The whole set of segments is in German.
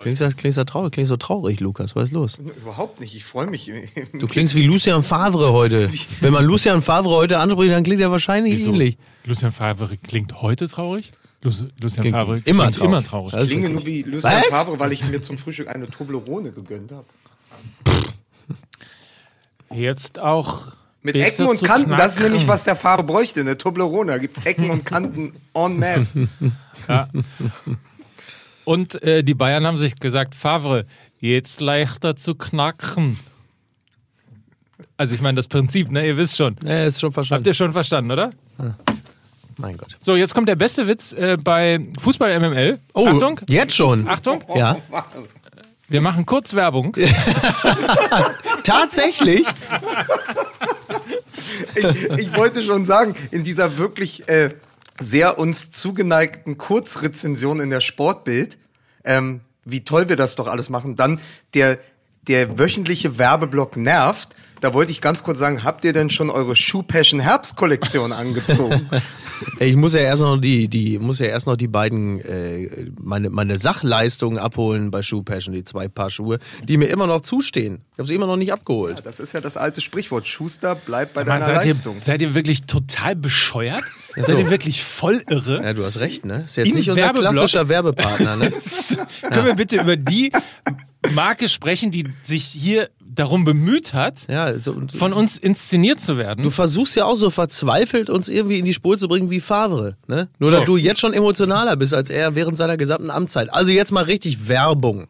Klingst ja, klingst ja traurig, klingst so traurig, Lukas. Was ist los? Überhaupt nicht, ich freue mich. Du klingst wie Lucian Favre heute. Wenn man Lucian Favre heute anspricht, dann klingt er wahrscheinlich Wieso? ähnlich. Lucian Favre klingt heute traurig? Lu- Lucian Klingt Favre immer klingt traurig. immer traurig. Ist klinge nur wie Lucien Was? Favre, weil ich mir zum Frühstück eine Toblerone gegönnt habe. Jetzt auch. Mit Ecken und Kanten, das ist knacken. nämlich, was der Favre bräuchte. Eine Toblerone, da gibt es Ecken und Kanten en masse. Und äh, die Bayern haben sich gesagt, Favre, jetzt leichter zu knacken. Also ich meine das Prinzip, ne? Ihr wisst schon. Ja, ist schon Habt verstanden. ihr schon verstanden, oder? Mein Gott. So, jetzt kommt der beste Witz äh, bei Fußball MML. Oh, Achtung, jetzt schon. Achtung, Ja, wir machen kurz Werbung. tatsächlich. Ich, ich wollte schon sagen, in dieser wirklich äh, sehr uns zugeneigten Kurzrezension in der Sportbild, ähm, wie toll wir das doch alles machen, dann der, der wöchentliche Werbeblock nervt. Da wollte ich ganz kurz sagen, habt ihr denn schon eure Shoe Passion Herbstkollektion angezogen? Ich muss ja erst noch die, die, muss ja erst noch die beiden, äh, meine, meine Sachleistungen abholen bei Shoe Passion, die zwei Paar Schuhe, die mir immer noch zustehen. Ich habe sie immer noch nicht abgeholt. Das ist ja das alte Sprichwort. Schuster bleibt bei Sag mal, deiner seid, ihr, Leistung. seid ihr wirklich total bescheuert? so. Seid ihr wirklich voll irre? Ja, du hast recht, ne? Ist jetzt Im nicht unser Werbeblock? klassischer Werbepartner, ne? Können wir bitte über die Marke sprechen, die sich hier darum bemüht hat, Ja, so, von uns inszeniert zu werden? Du versuchst ja auch so verzweifelt, uns irgendwie in die Spur zu bringen wie Favre. Ne? Nur, So. dass du jetzt schon emotionaler bist als er während seiner gesamten Amtszeit. Also jetzt mal richtig Werbung.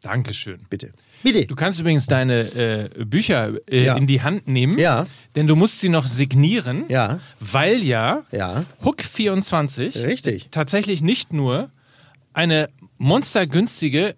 Dankeschön. Bitte. Bitte. Du kannst übrigens deine äh, Bücher äh, Ja. in die Hand nehmen, Ja. denn du musst sie noch signieren, Ja. weil ja, Ja. Hook 24 Richtig. tatsächlich nicht nur eine monstergünstige,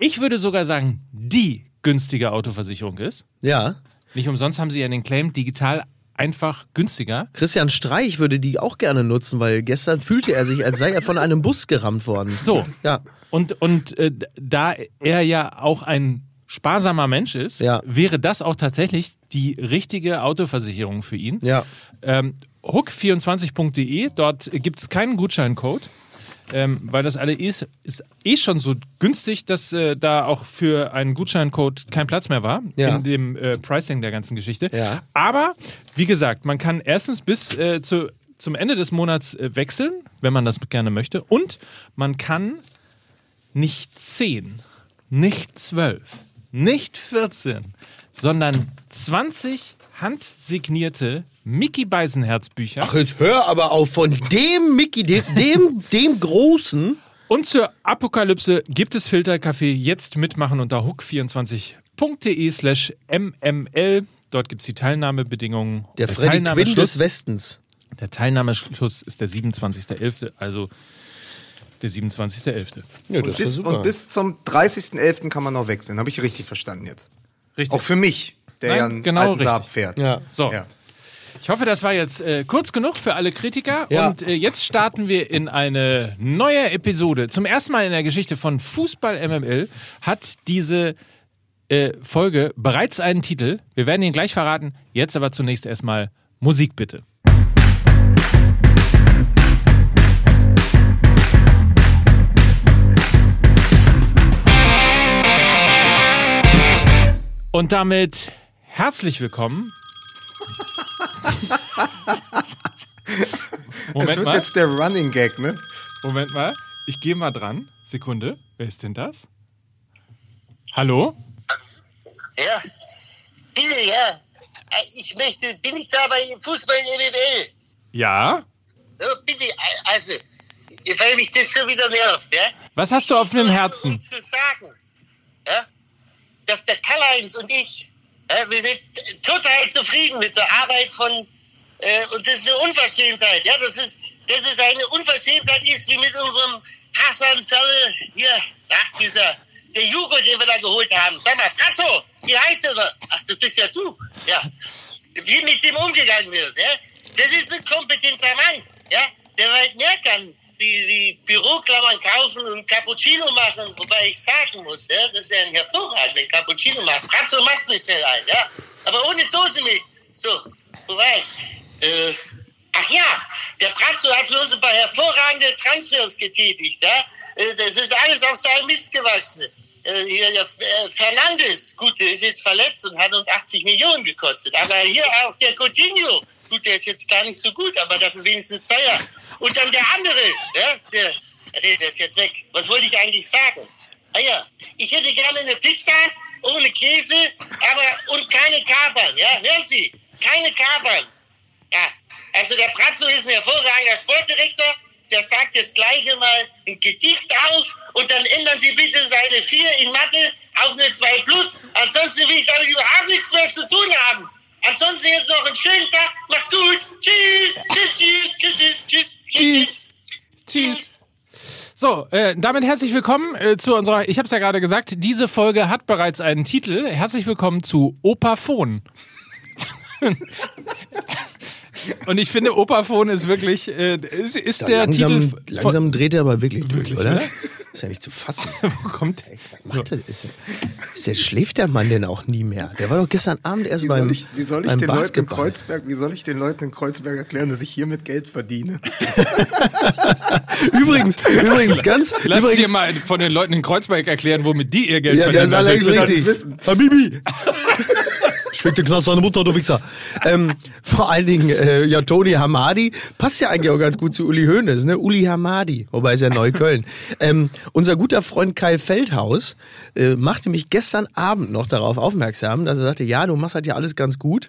ich würde sogar sagen, die günstige Autoversicherung ist. Ja. Nicht umsonst haben sie ja den Claim digital einfach günstiger. Christian Streich würde die auch gerne nutzen, weil gestern fühlte er sich, als sei er von einem Bus gerammt worden. So. Ja. Und, und äh, da er ja auch ein sparsamer Mensch ist, Ja. wäre das auch tatsächlich die richtige Autoversicherung für ihn. Ja. Ähm, Hook24.de, dort gibt es keinen Gutscheincode. Ähm, weil das alle ist, ist eh schon so günstig, dass äh, da auch für einen Gutscheincode kein Platz mehr war Ja. in dem äh, Pricing der ganzen Geschichte. Ja. Aber wie gesagt, man kann erstens bis äh, zu, zum Ende des Monats äh, wechseln, wenn man das gerne möchte. Und man kann nicht 10, nicht 12, nicht 14, sondern 20 handsignierte Mickey Beisenherz Bücher. Ach, jetzt hör aber auf von dem Mickey, dem, dem, dem Großen. Und zur Apokalypse gibt es Filterkaffee jetzt mitmachen unter hook24.de slash mml. Dort gibt es die Teilnahmebedingungen. Der Freddy Quinn des Westens. Der Teilnahmeschluss ist der 27.11., also der 27.11. Ja, Und bis, und bis zum 30.11. kann man noch wechseln. Habe ich richtig verstanden jetzt. Richtig. Auch für mich, der Nein, ja einen genau alten richtig. Saab fährt. Ja. So. Ja. Ich hoffe, das war jetzt äh, kurz genug für alle Kritiker. Ja. Und äh, jetzt starten wir in eine neue Episode. Zum ersten Mal in der Geschichte von Fußball MML hat diese äh, Folge bereits einen Titel. Wir werden ihn gleich verraten. Jetzt aber zunächst erstmal Musik bitte. Und damit herzlich willkommen. Das Moment wird mal. jetzt der Running Gag, ne? Moment mal, ich gehe mal dran. Sekunde. Wer ist denn das? Hallo? Ja, bitte, ja. Ich möchte, bin ich da bei Fußball MML? Ja? Ja, bitte, also, weil mich das schon wieder nervt, ja? Was hast du auf dem Herzen? Um zu sagen, ja, dass der Karl-Heinz und ich, ja, wir sind total zufrieden mit der Arbeit von, äh, und das ist eine Unverschämtheit, ja, das ist, das ist eine Unverschämtheit ist, wie mit unserem Hassan Saleh hier, ach, dieser, der Jugo, den wir da geholt haben. Sag mal, Pratzo, wie heißt der da? Ach, das bist ja du, ja. Wie mit dem umgegangen wird, ja. Das ist ein kompetenter Mann, ja, der weit mehr kann, wie, wie Büroklammern kaufen und Cappuccino machen, wobei ich sagen muss, ja, dass er ein hervorragender Cappuccino macht. Pratzo macht's mir schnell ein, ja. Aber ohne Dose mit. So, du weißt. Äh, ach ja, der Pratzo hat für uns ein paar hervorragende Transfers getätigt, ja. äh, das ist alles auf seinem Mist gewachsen. Äh, hier, der äh, Fernandes, gut, der ist jetzt verletzt und hat uns 80 Millionen gekostet. Aber hier auch der Coutinho, gut, der ist jetzt gar nicht so gut, aber dafür wenigstens teuer. Und dann der andere, ja, der, nee, der ist jetzt weg. Was wollte ich eigentlich sagen? Ah ja, ich hätte gerne eine Pizza ohne Käse, aber und keine Kapern. Ja, hören Sie, keine Kapern. Ja, also der Pratzo ist ein hervorragender Sportdirektor. Der sagt jetzt gleich mal ein Gedicht auf und dann ändern Sie bitte seine 4 in Mathe auf eine 2 plus. Ansonsten will ich damit überhaupt nichts mehr zu tun haben. Ansonsten jetzt noch einen schönen Tag. Macht's gut. Tschüss. Tschüss, tschüss, tschüss, tschüss, tschüss, tschüss. Tschüss. So, äh, damit herzlich willkommen äh, zu unserer, ich habe es ja gerade gesagt, diese Folge hat bereits einen Titel. Herzlich willkommen zu Opaphon. Und ich finde, Opaphon ist wirklich, äh, ist, ist Ja, der langsam, Titel. von- langsam dreht er aber wirklich, durch, Wirklich, oder? ne? Ist ja nicht zu fassen. Wo kommt der? Macht er, ist, er, ist der, schläft der Mann denn auch nie mehr? Der war doch gestern Abend erst Wie beim, soll ich, wie soll ich beim den Leuten in Basketball. Kreuzberg, wie soll ich den Leuten in Kreuzberg erklären, dass ich hiermit Geld verdiene? Übrigens, übrigens, ganz, Lass dir übrigens, mal von den Leuten in Kreuzberg erklären, womit die ihr Geld Ja, das ist verdienen. allerdings richtig. Habibi! Schmeckt den Knast deine Mutter, du Wichser. Ähm, vor allen Dingen, äh, ja, Tony Hamadi passt ja eigentlich auch ganz gut zu Uli Hoeneß, ne? Uli Hamadi, wobei ist ja Neukölln. ähm, unser guter Freund Kai Feldhaus äh, machte mich gestern Abend noch darauf aufmerksam, dass er sagte, ja, du machst halt ja alles ganz gut,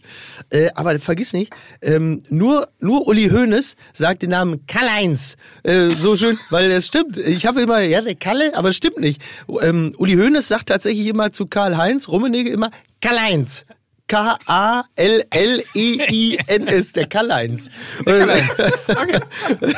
äh, aber vergiss nicht, ähm, nur, nur Uli Hoeneß sagt den Namen Karl-Heinz. Äh, so schön, weil es stimmt. Ich habe immer, ja, der Kalle, aber es stimmt nicht. Ähm, Uli Hoeneß sagt tatsächlich immer zu Karl-Heinz, Rummenigge immer Karl-Heinz. K-A-L-L-E-I-N-S, der Karl-Heinz. Okay.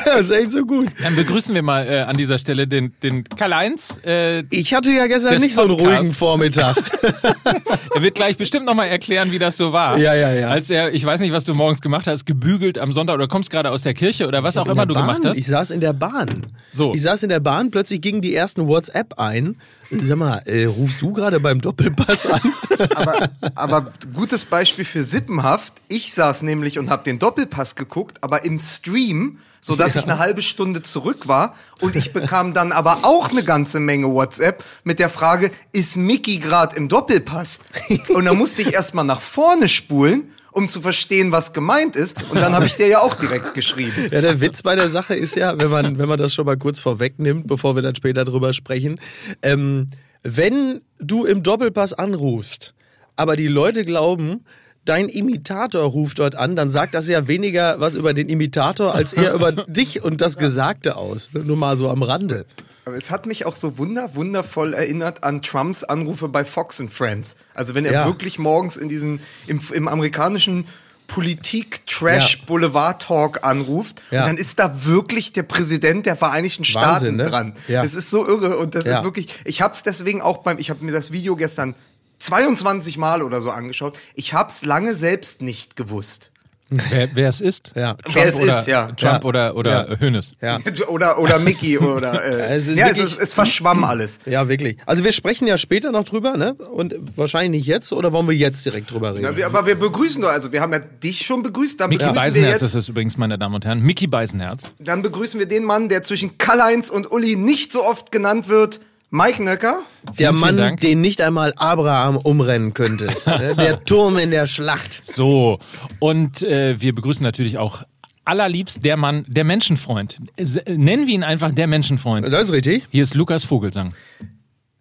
das ist echt so gut. Dann begrüßen wir mal äh, an dieser Stelle den, den Karl-Heinz. Äh, Ich hatte ja gestern nicht so einen Podcasts. ruhigen Vormittag. er wird gleich bestimmt nochmal erklären, wie das so war. Ja, ja, ja. Als er, ich weiß nicht, was du morgens gemacht hast, gebügelt am Sonntag oder kommst gerade aus der Kirche oder was auch immer du Bahn? gemacht hast. Ich saß in der Bahn. So. Ich saß in der Bahn, plötzlich gingen die ersten WhatsApp ein. Sag mal, äh, rufst du gerade beim Doppelpass an? Aber, aber gutes Beispiel für Sippenhaft. Ich saß nämlich und habe den Doppelpass geguckt, aber im Stream, so dass ich eine halbe Stunde zurück war und ich bekam dann aber auch eine ganze Menge WhatsApp mit der Frage, ist Mickey gerade im Doppelpass? Und dann musste ich erstmal nach vorne spulen, um zu verstehen, was gemeint ist. Und dann habe ich dir ja auch direkt geschrieben. Ja, der Witz bei der Sache ist ja, wenn man, wenn man das schon mal kurz vorwegnimmt, bevor wir dann später drüber sprechen, ähm, wenn du im Doppelpass anrufst, aber die Leute glauben, dein Imitator ruft dort an, dann sagt das ja weniger was über den Imitator als eher über dich und das Gesagte aus. Nur mal so am Rande. Aber es hat mich auch so wunder, wundervoll erinnert an Trumps Anrufe bei Fox and Friends. Also wenn er Ja. wirklich morgens in diesem, im, im amerikanischen Politik-Trash-Boulevard-Talk anruft, Ja. und dann ist da wirklich der Präsident der Vereinigten Staaten Wahnsinn, ne? dran. Ja. Das ist so irre und das Ja. ist wirklich, ich hab's deswegen auch beim, ich habe mir das Video gestern 22 Mal oder so angeschaut. Ich hab's lange selbst nicht gewusst. Wer, wer es ist? Ja. Trump Wer es oder, ist, ja. Trump Ja. oder, oder Ja. Hönes. Ja. Oder, oder Mickey oder äh, Es ist ja, es, wirklich- ist, es verschwamm alles. Ja, wirklich. Also wir sprechen ja später noch drüber, ne? Und wahrscheinlich nicht jetzt, oder wollen wir jetzt direkt drüber reden? Ja, wir, aber wir begrüßen doch, also wir haben ja dich schon begrüßt, dann Mickey begrüßen wir Beisenherz jetzt ist es übrigens, meine Damen und Herren. Mickey Beisenherz. Dann begrüßen wir den Mann, der zwischen Karl-Heinz und Uli nicht so oft genannt wird, Mike Nöcker. Der Mann, Dank. den nicht einmal Abraham umrennen könnte. Ne? der Turm in der Schlacht. So, und äh, wir begrüßen natürlich auch allerliebst der Mann, der Menschenfreund. S- Nennen wir ihn einfach der Menschenfreund. Das ist richtig. Hier ist Lukas Vogelsang.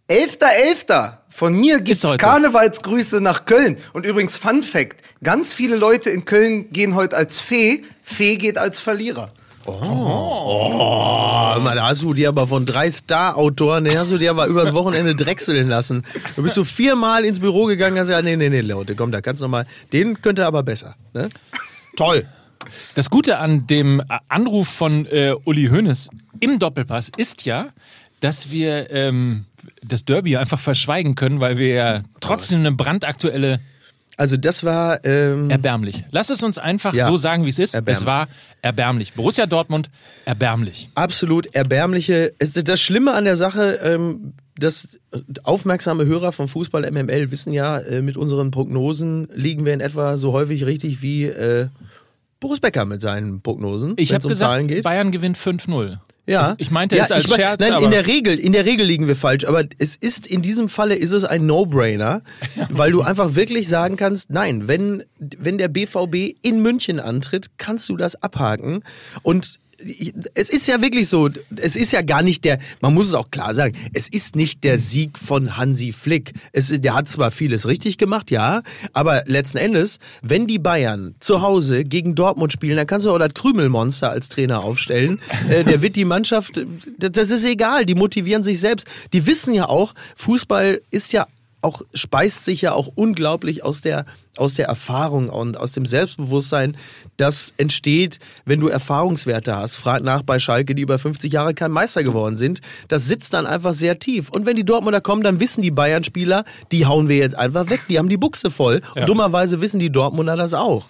11.11. Von mir gibt's Ist heute. Karnevalsgrüße nach Köln. Und übrigens, Fun Fact, ganz viele Leute in Köln gehen heute als Fee, Fee geht als Verlierer. Oh, Mann, da hast du dir aber von drei Star-Autoren, den hast du dir aber übers Wochenende drechseln lassen. Du bist so viermal ins Büro gegangen, hast gesagt, nee, nee, nee, Leute, komm, da kannst du noch mal, den könnte aber besser. Ne? Toll. Das Gute an dem Anruf von äh, Uli Hoeneß im Doppelpass ist ja, dass wir ähm, das Derby einfach verschweigen können, weil wir ja trotzdem eine brandaktuelle Also das war, ähm, erbärmlich. Lass es uns einfach Ja. so sagen, wie es ist. Es war erbärmlich. Borussia Dortmund erbärmlich. absolut erbärmliche. Das Schlimme an der Sache, ähm, dass aufmerksame Hörer von Fußball MML wissen ja, äh, mit unseren Prognosen liegen wir in etwa so häufig richtig wie äh, Boris Becker mit seinen Prognosen, Ich wenn habe es um Zahlen gesagt, geht. Bayern gewinnt 5-0. Ja. Ich, ich meinte ja, es als ich Scherz, Nein, in der Regel, in der Regel liegen wir falsch, aber es ist in diesem Falle ist es ein No-Brainer, weil du einfach wirklich sagen kannst, nein, wenn wenn der BVB in München antritt, kannst du das abhaken und es ist ja wirklich so, es ist ja gar nicht der, man muss es auch klar sagen, es ist nicht der Sieg von Hansi Flick. Es, der hat zwar vieles richtig gemacht, ja, aber letzten Endes, wenn die Bayern zu Hause gegen Dortmund spielen, dann kannst du auch das Krümelmonster als Trainer aufstellen. Äh, der wird die Mannschaft, das ist egal, die motivieren sich selbst. Die wissen ja auch, Fußball ist ja auch speist sich ja auch unglaublich aus der aus der Erfahrung und aus dem Selbstbewusstsein, das entsteht, wenn du Erfahrungswerte hast. Frag nach bei Schalke, die über 50 Jahre kein Meister geworden sind. Das sitzt dann einfach sehr tief. Und wenn die Dortmunder kommen, dann wissen die Bayern-Spieler, die hauen wir jetzt einfach weg. Die haben die Buchse voll. Ja. Und dummerweise wissen die Dortmunder das auch.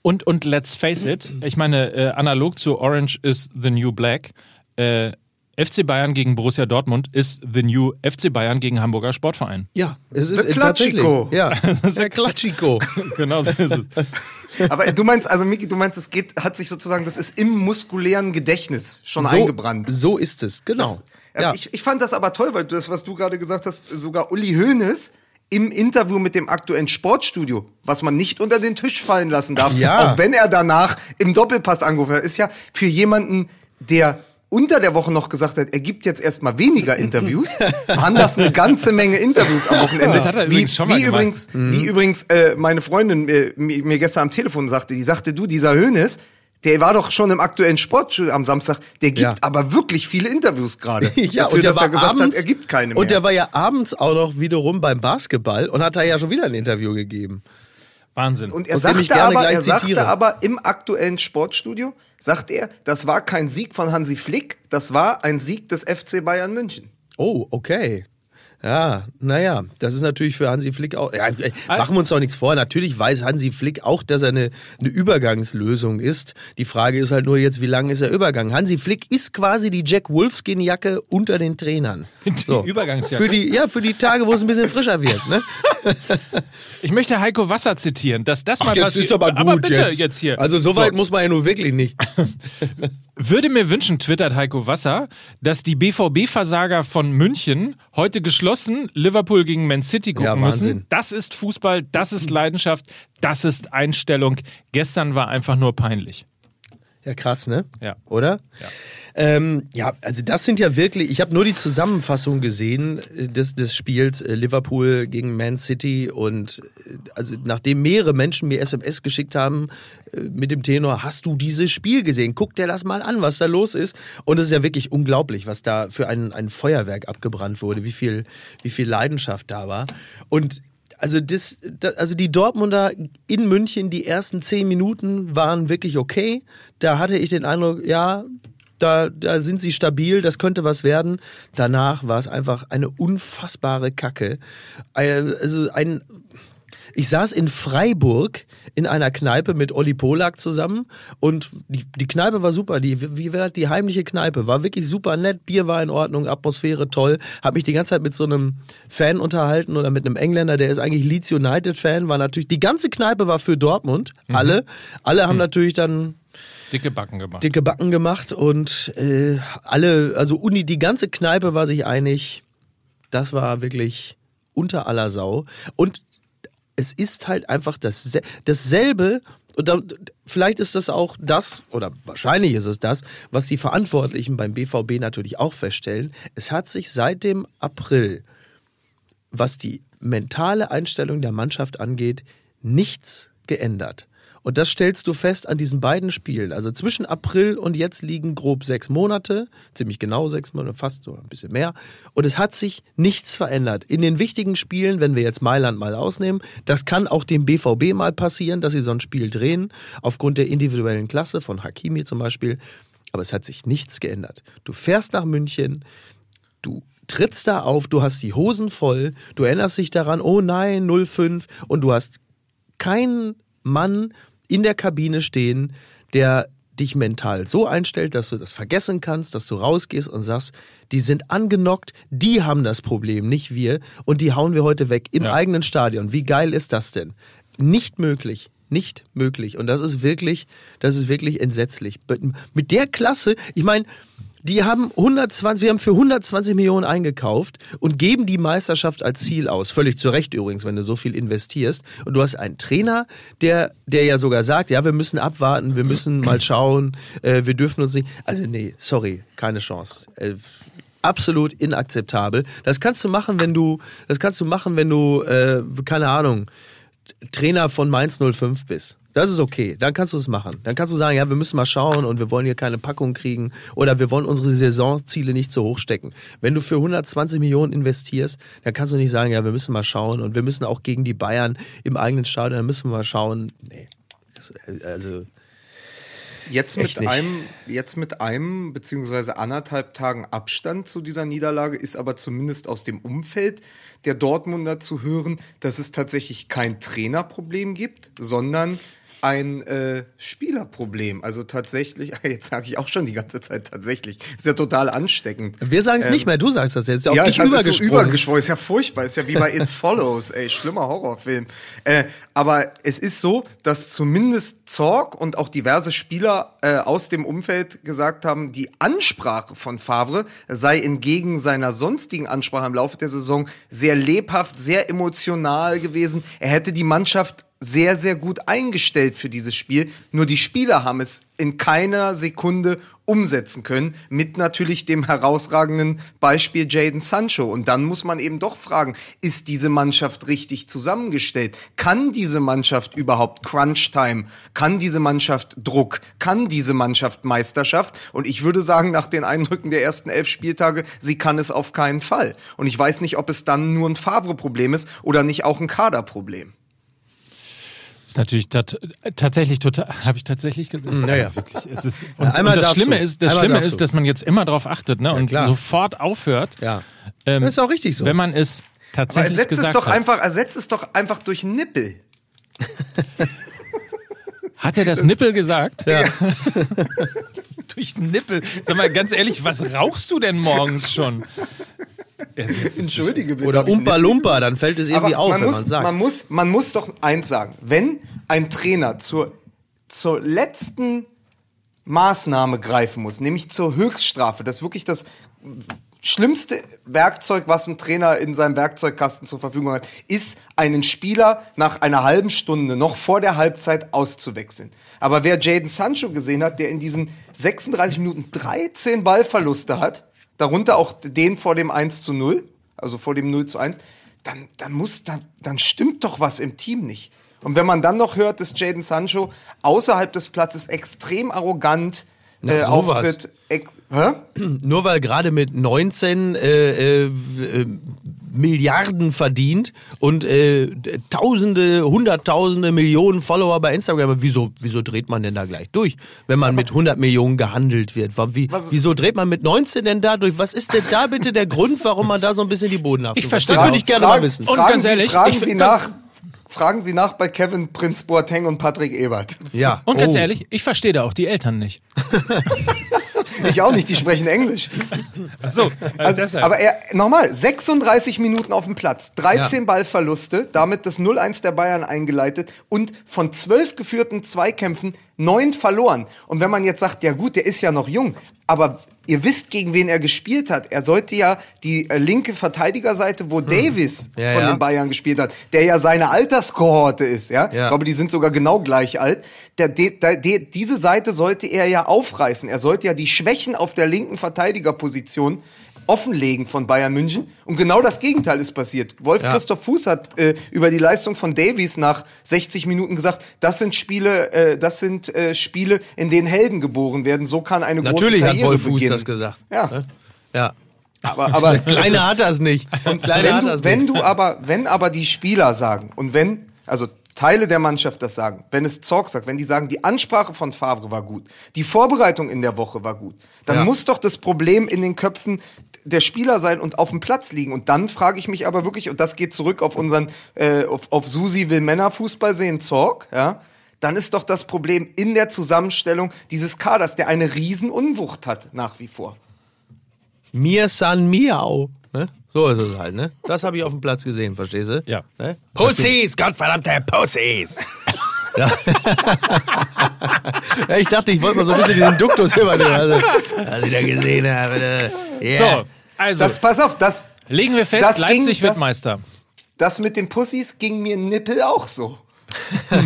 Und, und let's face it, ich meine, äh, analog zu Orange is the New Black, äh, FC Bayern gegen Borussia Dortmund ist the new FC Bayern gegen Hamburger Sportverein. Ja, es ist Der. Klatschiko. Ja, der Klatschiko. genau so ist es. Aber du meinst, also Miki, du meinst, es geht, hat sich sozusagen, das ist im muskulären Gedächtnis schon so, eingebrannt. So ist es, genau. Ja. ja. Ich, ich fand das aber toll, weil das, was du gerade gesagt hast, sogar Uli Hoeneß im Interview mit dem aktuellen Sportstudio, was man nicht unter den Tisch fallen lassen darf, Ja. auch wenn er danach im Doppelpass angerufen hat, ist ja für jemanden, der unter der Woche noch gesagt hat, er gibt jetzt erstmal weniger Interviews, waren das eine ganze Menge Interviews am Wochenende. Das hat er wie, übrigens schon mal wie gemacht. übrigens, wie übrigens äh, meine Freundin äh, mir, mir gestern am Telefon sagte, die sagte, du, dieser Hoeneß, der war doch schon im aktuellen Sportstudio am Samstag, der gibt Ja. aber wirklich viele Interviews gerade. Ja, Dafür, und der dass war er gesagt abends, hat, er gibt keine mehr. Und der war ja abends auch noch wiederum beim Basketball und hat da ja schon wieder ein Interview gegeben. Wahnsinn. Und er ich sagte, aber, er sagte aber im aktuellen Sportstudio, sagt er, das war kein Sieg von Hansi Flick, das war ein Sieg des FC Bayern München. Oh, okay. Ja, naja, das ist natürlich für Hansi Flick auch. Ja, äh, machen wir uns doch nichts vor. Natürlich weiß Hansi Flick auch, dass er eine, eine Übergangslösung ist. Die Frage ist halt nur jetzt, wie lange ist er Übergang? Hansi Flick ist quasi die Jack Wolfskin-Jacke unter den Trainern. Die Übergangsjacke. Für die, ja, für die Tage, wo es ein bisschen frischer wird. Ne? ich möchte Heiko Wasser zitieren, dass das mal jetzt passiert. ist aber gut aber bitte jetzt. jetzt, hier. Also so weit muss man ja nur wirklich nicht. Würde mir wünschen, twittert Heiko Wasser, dass die BVB-Versager von München heute geschlossen Liverpool gegen Man City gucken Ja, müssen. Das ist Fußball, das ist Leidenschaft, das ist Einstellung. Gestern war einfach nur peinlich. Ja, krass, ne? Ja. Oder? Ja. Ähm, ja, also das sind ja wirklich, ich habe nur die Zusammenfassung gesehen äh, des, des Spiels äh, Liverpool gegen Man City und äh, also nachdem mehrere Menschen mir SMS geschickt haben mit dem Tenor, hast du dieses Spiel gesehen? Guck dir das mal an, was da los ist. Und es ist ja wirklich unglaublich, was da für ein, ein Feuerwerk abgebrannt wurde, wie viel, wie viel Leidenschaft da war. Und also, das, das, also die Dortmunder in München, die ersten zehn Minuten waren wirklich okay. Da hatte ich den Eindruck, ja, da, da sind sie stabil, das könnte was werden. Danach war es einfach eine unfassbare Kacke. Also ein, ich saß in Freiburg in einer Kneipe mit Olli Polak zusammen und die, die Kneipe war super. Die, wie das? die heimliche Kneipe war wirklich super nett. Bier war in Ordnung, Atmosphäre toll. Hab mich die ganze Zeit mit so einem Fan unterhalten oder mit einem Engländer, der ist eigentlich Leeds United Fan. War natürlich die ganze Kneipe war für Dortmund. Alle, alle haben natürlich dann Dicke Backen gemacht. dicke Backen gemacht und äh, alle, also Uni, die ganze Kneipe war sich einig, das war wirklich unter aller Sau. Und es ist halt einfach das, dasselbe, und da, vielleicht ist das auch das, oder wahrscheinlich ist es das, was die Verantwortlichen beim BVB natürlich auch feststellen. Es hat sich seit dem April, was die mentale Einstellung der Mannschaft angeht, nichts geändert. Und das stellst du fest an diesen beiden Spielen. Also zwischen April und jetzt liegen grob sechs Monate, ziemlich genau sechs Monate, fast so ein bisschen mehr. Und es hat sich nichts verändert. In den wichtigen Spielen, wenn wir jetzt Mailand mal ausnehmen, das kann auch dem BVB mal passieren, dass sie so ein Spiel drehen, aufgrund der individuellen Klasse von Hakimi zum Beispiel. Aber es hat sich nichts geändert. Du fährst nach München, du trittst da auf, du hast die Hosen voll, du erinnerst dich daran, oh nein, 05 und du hast keinen Mann in der Kabine stehen, der dich mental so einstellt, dass du das vergessen kannst, dass du rausgehst und sagst, die sind angenockt, die haben das Problem, nicht wir und die hauen wir heute weg im Ja. eigenen Stadion. Wie geil ist das denn? Nicht möglich. nicht möglich. Und das ist wirklich, das ist wirklich entsetzlich. Mit der Klasse, ich meine, die haben 120, wir haben für 120 Millionen eingekauft und geben die Meisterschaft als Ziel aus. Völlig zu Recht übrigens, wenn du so viel investierst. Und du hast einen Trainer, der, der ja sogar sagt, ja, wir müssen abwarten, wir müssen mal schauen, äh, wir dürfen uns nicht. Also nee, sorry, keine Chance. Äh, absolut inakzeptabel. Das kannst du machen, wenn du, das kannst du machen, wenn du, äh, keine Ahnung, Trainer von Mainz 05 bist. Das ist okay. Dann kannst du es machen. Dann kannst du sagen, ja, wir müssen mal schauen und wir wollen hier keine Packung kriegen oder wir wollen unsere Saisonziele nicht zu hoch stecken. Wenn du für 120 Millionen investierst, dann kannst du nicht sagen, ja, wir müssen mal schauen und wir müssen auch gegen die Bayern im eigenen Stadion, dann müssen wir mal schauen. Nee. Das, also Jetzt mit einem, jetzt mit einem beziehungsweise anderthalb Tagen Abstand zu dieser Niederlage ist aber zumindest aus dem Umfeld der Dortmunder zu hören, dass es tatsächlich kein Trainerproblem gibt, sondern ein äh, Spielerproblem. Also tatsächlich, jetzt sage ich auch schon die ganze Zeit tatsächlich. Ist ja total ansteckend. Wir sagen es ähm, nicht mehr, du sagst das jetzt. Ist ja auf ja, dich übergesprungen. So übergesprungen. Ist ja furchtbar. Ist ja wie bei It Follows, ey, schlimmer Horrorfilm. Äh, aber es ist so, dass zumindest Zorg und auch diverse Spieler äh, aus dem Umfeld gesagt haben, die Ansprache von Favre sei entgegen seiner sonstigen Ansprache im Laufe der Saison sehr lebhaft, sehr emotional gewesen. Er hätte die Mannschaft sehr, sehr gut eingestellt für dieses Spiel. Nur die Spieler haben es in keiner Sekunde umsetzen können, mit natürlich dem herausragenden Beispiel Jaden Sancho. Und dann muss man eben doch fragen, ist diese Mannschaft richtig zusammengestellt? Kann diese Mannschaft überhaupt Crunch-Time? Kann diese Mannschaft Druck? Kann diese Mannschaft Meisterschaft? Und ich würde sagen, nach den Eindrücken der ersten elf Spieltage, sie kann es auf keinen Fall. Und ich weiß nicht, ob es dann nur ein Favre-Problem ist oder nicht auch ein Kaderproblem. Natürlich tat, tatsächlich total, habe ich tatsächlich gesagt. Naja, wirklich. Es ist, und, ja, und das Schlimme du. ist, das Schlimme ist, dass man jetzt immer darauf achtet ne, und ja, sofort aufhört. Ja. Ähm, das ist auch richtig so. Wenn man es tatsächlich Aber ersetzt gesagt es doch hat. einfach, ersetzt es doch einfach durch Nippel. Hat er das Nippel gesagt? Ja. durch Nippel. Sag mal ganz ehrlich, was rauchst du denn morgens schon? Entschuldige bitte. Oder Umpa Lumpa, dann fällt es irgendwie auf, man wenn muss, man sagt. Man muss, man muss doch eins sagen. Wenn ein Trainer zur, zur letzten Maßnahme greifen muss, nämlich zur Höchststrafe, das ist wirklich das schlimmste Werkzeug, was ein Trainer in seinem Werkzeugkasten zur Verfügung hat, ist, einen Spieler nach einer halben Stunde noch vor der Halbzeit auszuwechseln. Aber wer Jaden Sancho gesehen hat, der in diesen 36 Minuten 13 Ballverluste hat, darunter auch den vor dem 1 zu 0, also vor dem 0 zu 1, dann, dann muss, dann, dann stimmt doch was im Team nicht. Und wenn man dann noch hört, dass Jaden Sancho außerhalb des Platzes extrem arrogant äh, auftritt. Hä? Nur weil gerade mit 19 äh, äh, Milliarden verdient und äh, Tausende, Hunderttausende, Millionen Follower bei Instagram. Wieso, wieso dreht man denn da gleich durch, wenn man mit 100 Millionen gehandelt wird? Wie, wieso dreht man mit 19 denn da durch? Was ist denn da bitte der Grund, warum man da so ein bisschen die Boden hat? Ich verstehe. Das würde ich gerne fragen, mal wissen. Und ganz ehrlich, fragen ich, Sie nach. Fragen Sie nach bei Kevin Prinz Boateng und Patrick Ebert. Ja. Und ganz oh. ehrlich, ich verstehe da auch die Eltern nicht. Ich auch nicht, die sprechen Englisch. Ach so, also, also aber er, nochmal, 36 Minuten auf dem Platz, 13 ja. Ballverluste, damit das 0-1 der Bayern eingeleitet und von 12 geführten Zweikämpfen neun verloren. Und wenn man jetzt sagt, ja gut, der ist ja noch jung, aber ihr wisst, gegen wen er gespielt hat. Er sollte ja die äh, linke Verteidigerseite, wo hm. Davis ja, von ja. den Bayern gespielt hat, der ja seine Alterskohorte ist, ja? ja. Ich glaube, die sind sogar genau gleich alt. Der, der, der, diese Seite sollte er ja aufreißen. Er sollte ja die Schwächen auf der linken Verteidigerposition offenlegen von Bayern München. Und genau das Gegenteil ist passiert. Wolf ja. Christoph Fuß hat äh, über die Leistung von Davies nach 60 Minuten gesagt, das sind Spiele, äh, das sind äh, Spiele, in denen Helden geboren werden. So kann eine Natürlich große Karriere hat Wolf beginnen. Fuß das gesagt. Ja. Ne? Ja. Aber, aber Kleiner hat das nicht. Und wenn, du, wenn du aber, wenn aber die Spieler sagen und wenn, also Teile der Mannschaft das sagen, wenn es Zorg sagt, wenn die sagen, die Ansprache von Favre war gut, die Vorbereitung in der Woche war gut, dann ja. muss doch das Problem in den Köpfen der Spieler sein und auf dem Platz liegen. Und dann frage ich mich aber wirklich, und das geht zurück auf unseren, äh, auf, auf Susi will Männerfußball sehen, Zorg, ja, dann ist doch das Problem in der Zusammenstellung dieses Kaders, der eine Riesenunwucht hat, nach wie vor. Mir san miau. Ne? So ist es halt, ne? Das habe ich auf dem Platz gesehen, verstehst du? Ja. Ne? Pussies, gottverdammte Pussies! Ja, ich dachte, ich wollte mal so ein bisschen diesen Duktus übernehmen. Also, was ich da gesehen habe. Ja. So, also Das, pass auf, das, legen wir fest, das ging- Leipzig wird das- Meister. das mit den Pussys ging mir Nippel auch so.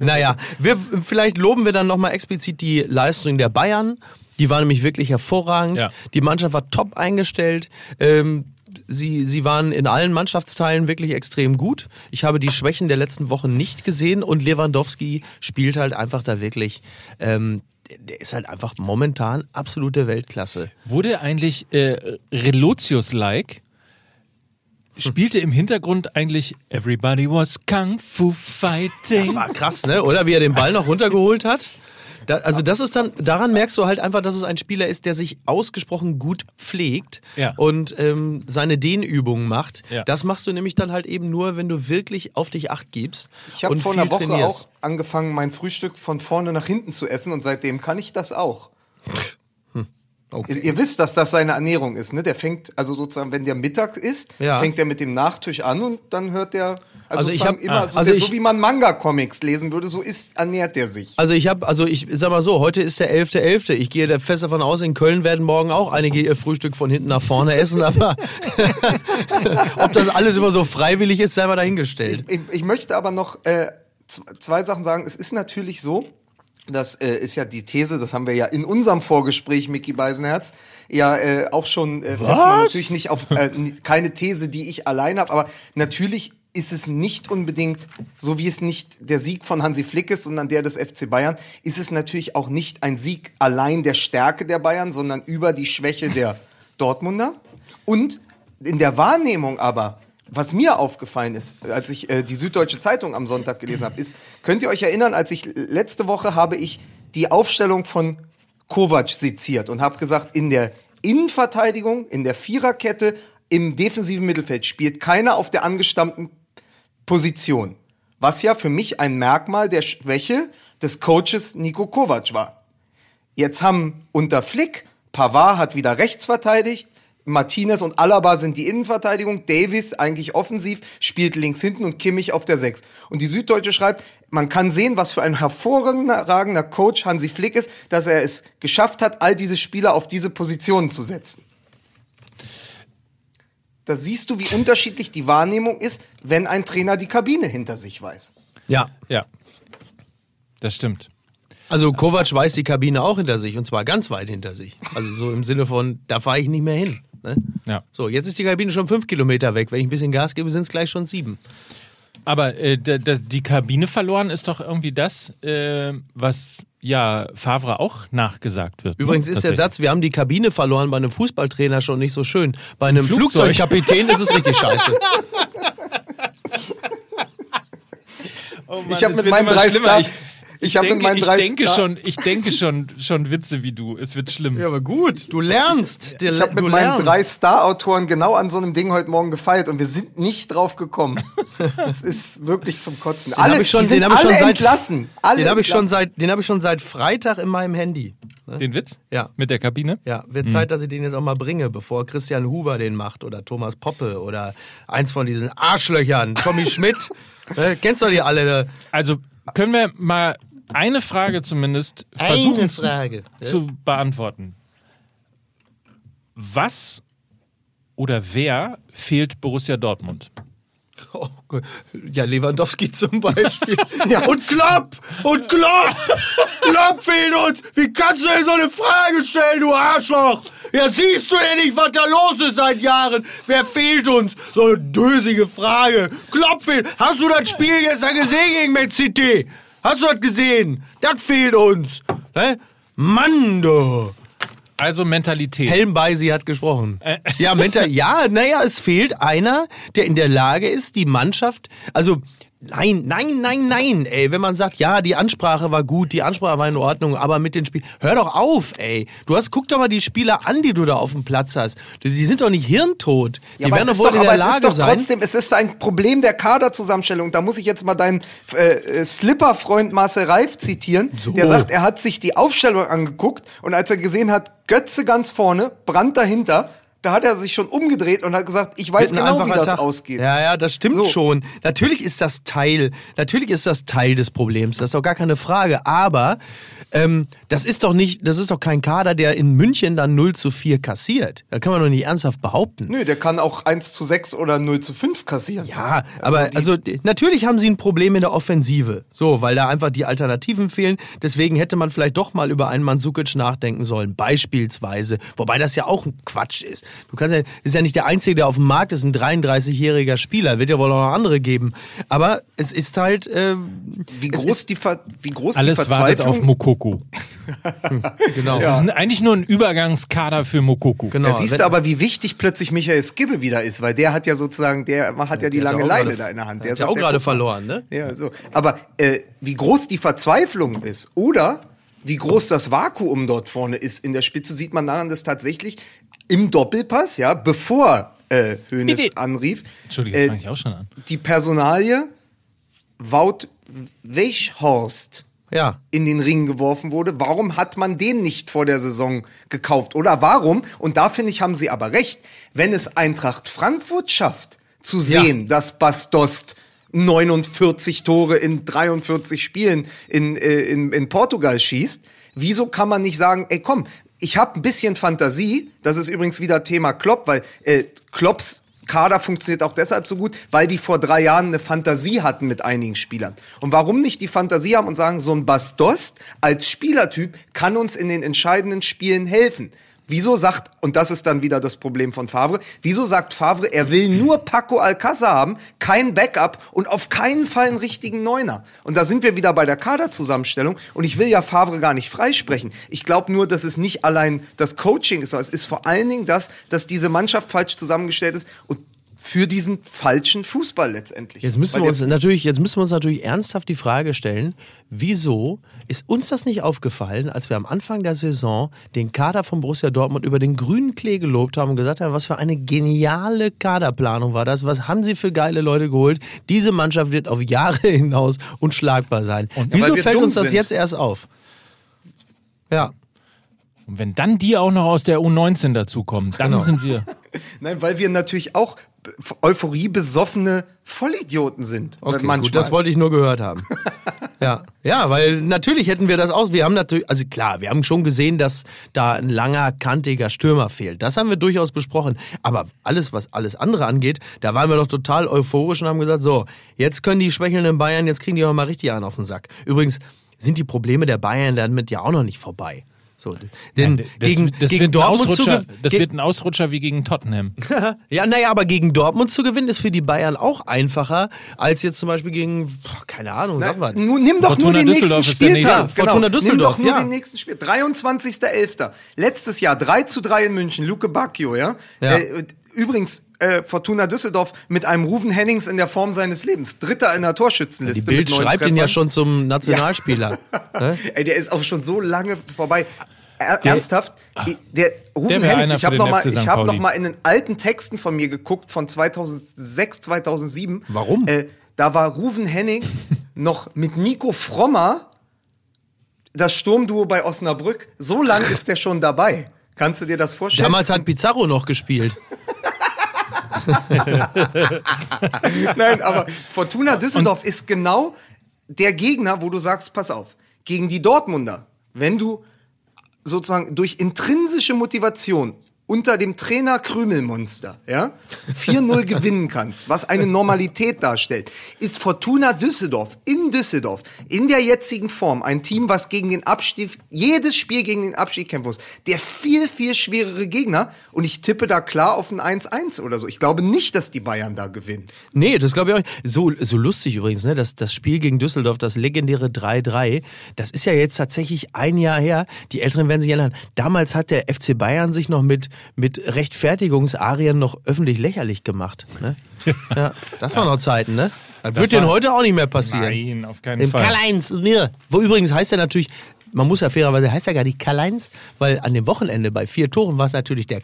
Naja, wir, vielleicht loben wir dann nochmal explizit die Leistung der Bayern. Die war nämlich wirklich hervorragend. Ja. Die Mannschaft war top eingestellt. Ähm, sie, sie waren in allen Mannschaftsteilen wirklich extrem gut. Ich habe die Schwächen der letzten Wochen nicht gesehen und Lewandowski spielt halt einfach da wirklich. Ähm, der- ist halt einfach momentan absolute Weltklasse. Wurde eigentlich äh, Relotius-like? Spielte im Hintergrund eigentlich Everybody was Kung Fu Fighting? Das war krass, ne? Oder wie er den Ball noch runtergeholt hat. Da, also das ist dann, daran merkst du halt einfach, dass es ein Spieler ist, der sich ausgesprochen gut pflegt Ja. und ähm, seine Dehnübungen macht. Ja. Das machst du nämlich dann halt eben nur, wenn du wirklich auf dich acht gibst Ich habe vor einer Woche trainierst. auch angefangen, mein Frühstück von vorne nach hinten zu essen und seitdem kann ich das auch. Okay. Ihr, ihr wisst, dass das seine Ernährung ist, ne? Der fängt, also sozusagen, wenn der Mittag ist, Ja. fängt er mit dem Nachtisch an und dann hört der, also, Also ich sozusagen hab- immer, ah. so, also der, ich- so wie man Manga-Comics lesen würde, so ist, ernährt der sich. Also ich habe, also ich sag mal so, heute ist der 11.11. Ich gehe da fest davon aus, in Köln werden morgen auch einige ihr Frühstück von hinten nach vorne essen, aber ob das alles immer so freiwillig ist, sei mal dahingestellt. Ich, ich möchte aber noch äh, zwei Sachen sagen. Es ist natürlich so, das äh, ist ja die These, das haben wir ja in unserem Vorgespräch, Mickey Beisenherz, ja äh, auch schon äh, natürlich nicht auf äh, keine These, die ich allein habe, aber natürlich ist es nicht unbedingt, so wie es nicht der Sieg von Hansi Flick ist, sondern der des FC Bayern, ist es natürlich auch nicht ein Sieg allein der Stärke der Bayern, sondern über die Schwäche der Dortmunder. Und in der Wahrnehmung aber, was mir aufgefallen ist, als ich äh, die Süddeutsche Zeitung am Sonntag gelesen habe, ist, könnt ihr euch erinnern, als ich letzte Woche habe ich die Aufstellung von Kovac seziert und habe gesagt, in der Innenverteidigung, in der Viererkette, im defensiven Mittelfeld spielt keiner auf der angestammten Position. Was ja für mich ein Merkmal der Schwäche des Coaches Nico Kovac war. Jetzt haben unter Flick, Pavard hat wieder rechts verteidigt, Martinez und Alaba sind die Innenverteidigung, Davis eigentlich offensiv, spielt links hinten und Kimmich auf der Sechs. Und die Süddeutsche schreibt, man kann sehen, was für ein hervorragender Coach Hansi Flick ist, dass er es geschafft hat, all diese Spieler auf diese Positionen zu setzen. Da siehst du, wie unterschiedlich die Wahrnehmung ist, wenn ein Trainer die Kabine hinter sich weiß. Ja. Ja. Das stimmt. Also Kovac weiß die Kabine auch hinter sich und zwar ganz weit hinter sich. Also so im Sinne von, da fahre ich nicht mehr hin. Ne? Ja. So, jetzt ist die Kabine schon fünf Kilometer weg. Wenn ich ein bisschen Gas gebe, sind es gleich schon sieben. Aber äh, die Kabine verloren ist doch irgendwie das, äh, was ja Favre auch nachgesagt wird. ne? Übrigens ist der. Satz, wir haben die Kabine verloren bei einem Fußballtrainer schon nicht so schön. Bei einem Flugzeug. Flugzeugkapitän ist es richtig scheiße. Oh Mann, Ich hab es mit immer drei. Star- Ich, ich ich hab mit denke, meinen ich denke schon, ich denke schon, schon Witze wie du. Es wird schlimm. aber gut, du lernst. Ich habe mit du meinen lernst. drei Star-Autoren genau an so einem Ding heute Morgen gefeiert und wir sind nicht drauf gekommen. Es ist wirklich zum Kotzen. Den habe ich schon, die sind den habe ich schon alle seit entlassen. Alle den habe ich schon seit, den habe ich schon seit Freitag in meinem Handy. Den Witz? Ja. Mit der Kabine? Ja, wird Zeit, dass ich den jetzt auch mal bringe, bevor Christian Huber den macht oder Thomas Poppe oder eins von diesen Arschlöchern, Tommy Schmidt. äh, kennst du die alle? Also können wir mal eine Frage zumindest versuchen Eine zu- Frage. zu beantworten. Was oder wer fehlt Borussia Dortmund? Oh Gott. Ja, Lewandowski zum Beispiel. Und Klopp! Und Klopp! Klopp fehlt uns! Wie kannst du denn so eine Frage stellen, du Arschloch? Ja, siehst du denn nicht, was da los ist seit Jahren? Wer fehlt uns? So eine dösige Frage. Klopp fehlt. Hast du das Spiel gestern gesehen gegen Man City? Hast du das gesehen? Das fehlt uns. Hä? Mann, du. Also Mentalität. Helm Beisi hat gesprochen. Ja, mental, ja, naja, es fehlt einer, der in der Lage ist, die Mannschaft, also nein, nein, nein, nein, ey, wenn man sagt, ja, die Ansprache war gut, die Ansprache war in Ordnung, aber mit den Spielen, hör doch auf, ey. Du hast, guck doch mal die Spieler an, die du da auf dem Platz hast. Die, die sind doch nicht hirntot. Die Ja, aber werden doch wohl doch, in aber der es ist Lage sein. trotzdem, es ist ein Problem der Kaderzusammenstellung. Da muss ich jetzt mal deinen äh, äh, Slipper-Freund Marcel Reif zitieren. Der sagt, er hat sich die Aufstellung angeguckt und als er gesehen hat, Götze ganz vorne, Brand dahinter, da hat er sich schon umgedreht und hat gesagt, ich weiß genau, wie das Tag. ausgeht. Ja, ja, das stimmt So. schon. Natürlich ist das Teil, natürlich ist das Teil des Problems. Das ist doch gar keine Frage. Aber ähm, das ist doch nicht, das ist doch kein Kader, der in München dann 0 zu 4 kassiert. Da kann man doch nicht ernsthaft behaupten. Nö, der kann auch 1 zu 6 oder 0 zu 5 kassieren. Ja, aber also d- natürlich haben sie ein Problem in der Offensive. So, weil da einfach die Alternativen fehlen. Deswegen hätte man vielleicht doch mal über einen Mandzukic nachdenken sollen, beispielsweise. Wobei das ja auch ein Quatsch ist. Du kannst ja, ist ja nicht der Einzige, der auf dem Markt ist, ein 33-jähriger Spieler. Wird ja wohl auch noch andere geben. Aber es ist halt. Ähm, Wie es groß, ist, die, Ver wie groß Alles die wartet Verzweiflung auf Mokoku. genau. Es ist eigentlich nur ein Übergangskader für Mokoku. genau. Da siehst Wenn- du aber, wie wichtig plötzlich Michael Skibbe wieder ist, weil der hat ja sozusagen, der hat ja die lange Leine da in der Hand. Der hat ja auch gerade verloren, ne? Ja, so. Aber äh, wie groß die Verzweiflung ist oder wie groß das Vakuum dort vorne ist in der Spitze, sieht man daran, dass tatsächlich im Doppelpass, ja, bevor äh, Hoeneß Bitte. anrief, Entschuldige, das äh, fange ich auch schon an. die Personalie Wout Weichhorst Ja. in den Ring geworfen wurde. Warum hat man den nicht vor der Saison gekauft? Oder warum, und da finde ich, haben sie aber recht, wenn es Eintracht Frankfurt schafft, zu Ja. sehen, dass Bastost 49 Tore in 43 Spielen in, äh, in, in Portugal schießt, wieso kann man nicht sagen, ey komm, ich habe ein bisschen Fantasie, das ist übrigens wieder Thema Klopp, weil äh, Klopps Kader funktioniert auch deshalb so gut, weil die vor drei Jahren eine Fantasie hatten mit einigen Spielern. Und warum nicht die Fantasie haben und sagen, so ein Bastost als Spielertyp kann uns in den entscheidenden Spielen helfen. Wieso sagt, und das ist dann wieder das Problem von Favre, wieso sagt Favre, er will nur Paco Alcázar haben, kein Backup und auf keinen Fall einen richtigen Neuner? Und da sind wir wieder bei der Kaderzusammenstellung und ich will ja Favre gar nicht freisprechen. Ich glaube nur, dass es nicht allein das Coaching ist, sondern es ist vor allen Dingen das, dass diese Mannschaft falsch zusammengestellt ist und für diesen falschen Fußball letztendlich. Jetzt müssen, Weil wir uns natürlich, jetzt müssen wir uns natürlich ernsthaft die Frage stellen, wieso ist uns das nicht aufgefallen, als wir am Anfang der Saison den Kader von Borussia Dortmund über den grünen Klee gelobt haben und gesagt haben, was für eine geniale Kaderplanung war das, was haben sie für geile Leute geholt, diese Mannschaft wird auf Jahre hinaus unschlagbar sein. Ja, wieso fällt uns das sind. jetzt erst auf? Ja, Und wenn dann die auch noch aus der U19 dazukommen, dann Genau. sind wir. Nein, weil wir natürlich auch Euphorie besoffene Vollidioten sind. okay, manchmal. gut, das wollte ich nur gehört haben. Ja, ja, weil natürlich hätten wir das aus. Wir haben natürlich, also klar, wir haben schon gesehen, dass da ein langer, kantiger Stürmer fehlt. Das haben wir durchaus besprochen. Aber alles, was alles andere angeht, da waren wir doch total euphorisch und haben gesagt, so, jetzt können die schwächelnden Bayern, jetzt kriegen die auch mal richtig einen auf den Sack. Übrigens sind die Probleme der Bayern damit ja auch noch nicht vorbei. So, denn das, gegen, das, gegen wird ein Dortmund zu das wird ein Ausrutscher wie gegen Tottenham. ja, naja, aber gegen Dortmund zu gewinnen ist für die Bayern auch einfacher als jetzt zum Beispiel gegen, boah, keine Ahnung, sag Na, mal. nun, nimm doch Fortuna nur den Düsseldorf nächsten der nächste. Spieltag. Genau. Fortuna Düsseldorf, Nimm doch nur ja. den nächsten Spiel. 23.11. Letztes Jahr 3 zu 3 in München. Luke Bacchio, ja. Ja. Äh, übrigens, äh, Fortuna Düsseldorf mit einem Ruven Hennings in der Form seines Lebens. Dritter in der Torschützenliste. Die Bild schreibt ihn ja Treffern. schon zum Nationalspieler. Ne? Ey, der ist auch schon so lange vorbei. Er, ernsthaft, der Rufen Der Hennings, ich habe den noch, mal, FC St. ich hab noch mal in den alten Texten von mir geguckt, von 2006, 2007. Warum? Äh, da war Ruven Hennings noch mit Nico Frommer das Sturmduo bei Osnabrück. So lang ist der schon dabei. Kannst du dir das vorstellen? Damals hat Pizarro noch gespielt. Nein, aber Fortuna Düsseldorf ist genau der Gegner, wo du sagst, pass auf, gegen die Dortmunder, wenn du sozusagen durch intrinsische Motivation unter dem Trainer Krümelmonster, ja, 4-0 gewinnen kannst, was eine Normalität darstellt, ist Fortuna Düsseldorf in Düsseldorf in der jetzigen Form ein Team, was gegen den Abstieg, jedes Spiel gegen den Abstieg kämpfen muss. Der viel, viel schwerere Gegner und ich tippe da klar auf ein 1-1 oder so. Ich glaube nicht, dass die Bayern da gewinnen. Nee, das glaube ich auch nicht. So, so lustig übrigens, ne? Das, das Spiel gegen Düsseldorf, das legendäre 3-3, das ist ja jetzt tatsächlich ein Jahr her. Die Älteren werden sich erinnern. Damals hat der FC Bayern sich noch mit, mit Rechtfertigungsarien noch öffentlich lächerlich gemacht. Ne? Ja, das waren noch Zeiten, ne? Das, wird war- denen heute auch nicht mehr passieren. Nein, auf keinen Im Fall. Karl-Heinz ist mir. Wo übrigens heißt er natürlich, man muss ja fairerweise, heißt er gar nicht Karl-Heinz, weil an dem Wochenende bei vier Toren war es natürlich der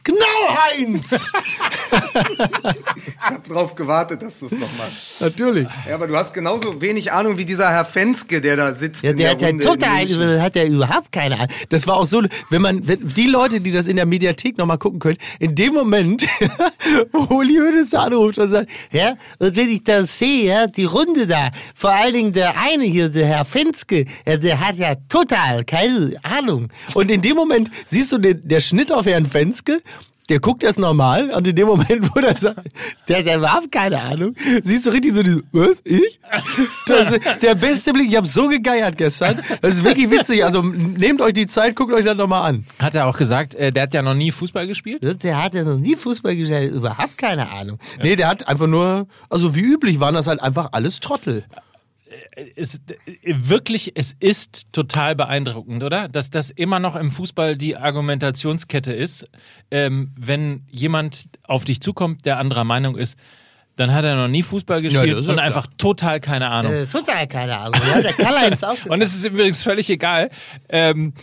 Knallheinz. habe drauf gewartet, dass du es noch machst. Natürlich. Ja, aber du hast genauso wenig Ahnung wie dieser Herr Fenske, der da sitzt Ja, in der der hat ja total, hat ja überhaupt keine Ahnung. Das war auch so, wenn man, wenn die Leute, die das in der Mediathek nochmal gucken können, in dem Moment, wo Uli Hoeneß anruft und sagt, ja, und wenn ich das sehe, ja, die Runde da, vor allen Dingen der eine hier, der Herr Fenske, ja, der hat ja total keine Ahnung. Und in dem Moment siehst du den, der Schnitt auf Herrn Fenske, der guckt erst normal und in dem Moment, wo der sagt, der hat ja überhaupt keine Ahnung, siehst du richtig so, was, ich? Das, der beste Blick, ich habe so gegeiert gestern, das ist wirklich witzig, also nehmt euch die Zeit, guckt euch das nochmal an. Hat er auch gesagt, äh, der hat ja noch nie Fußball gespielt? Der hat ja noch nie Fußball gespielt, überhaupt keine Ahnung. Nee, der hat einfach nur, also wie üblich waren das halt einfach alles Trottel. Es, äh, wirklich, es ist total beeindruckend, oder? Dass das immer noch im Fußball die Argumentationskette ist. Ähm, wenn jemand auf dich zukommt, der anderer Meinung ist, dann hat er noch nie Fußball gespielt ja und klar. einfach total keine Ahnung. Äh, total keine Ahnung. Ja, der Karl-Heinz auch. Und es ist übrigens völlig egal, ähm,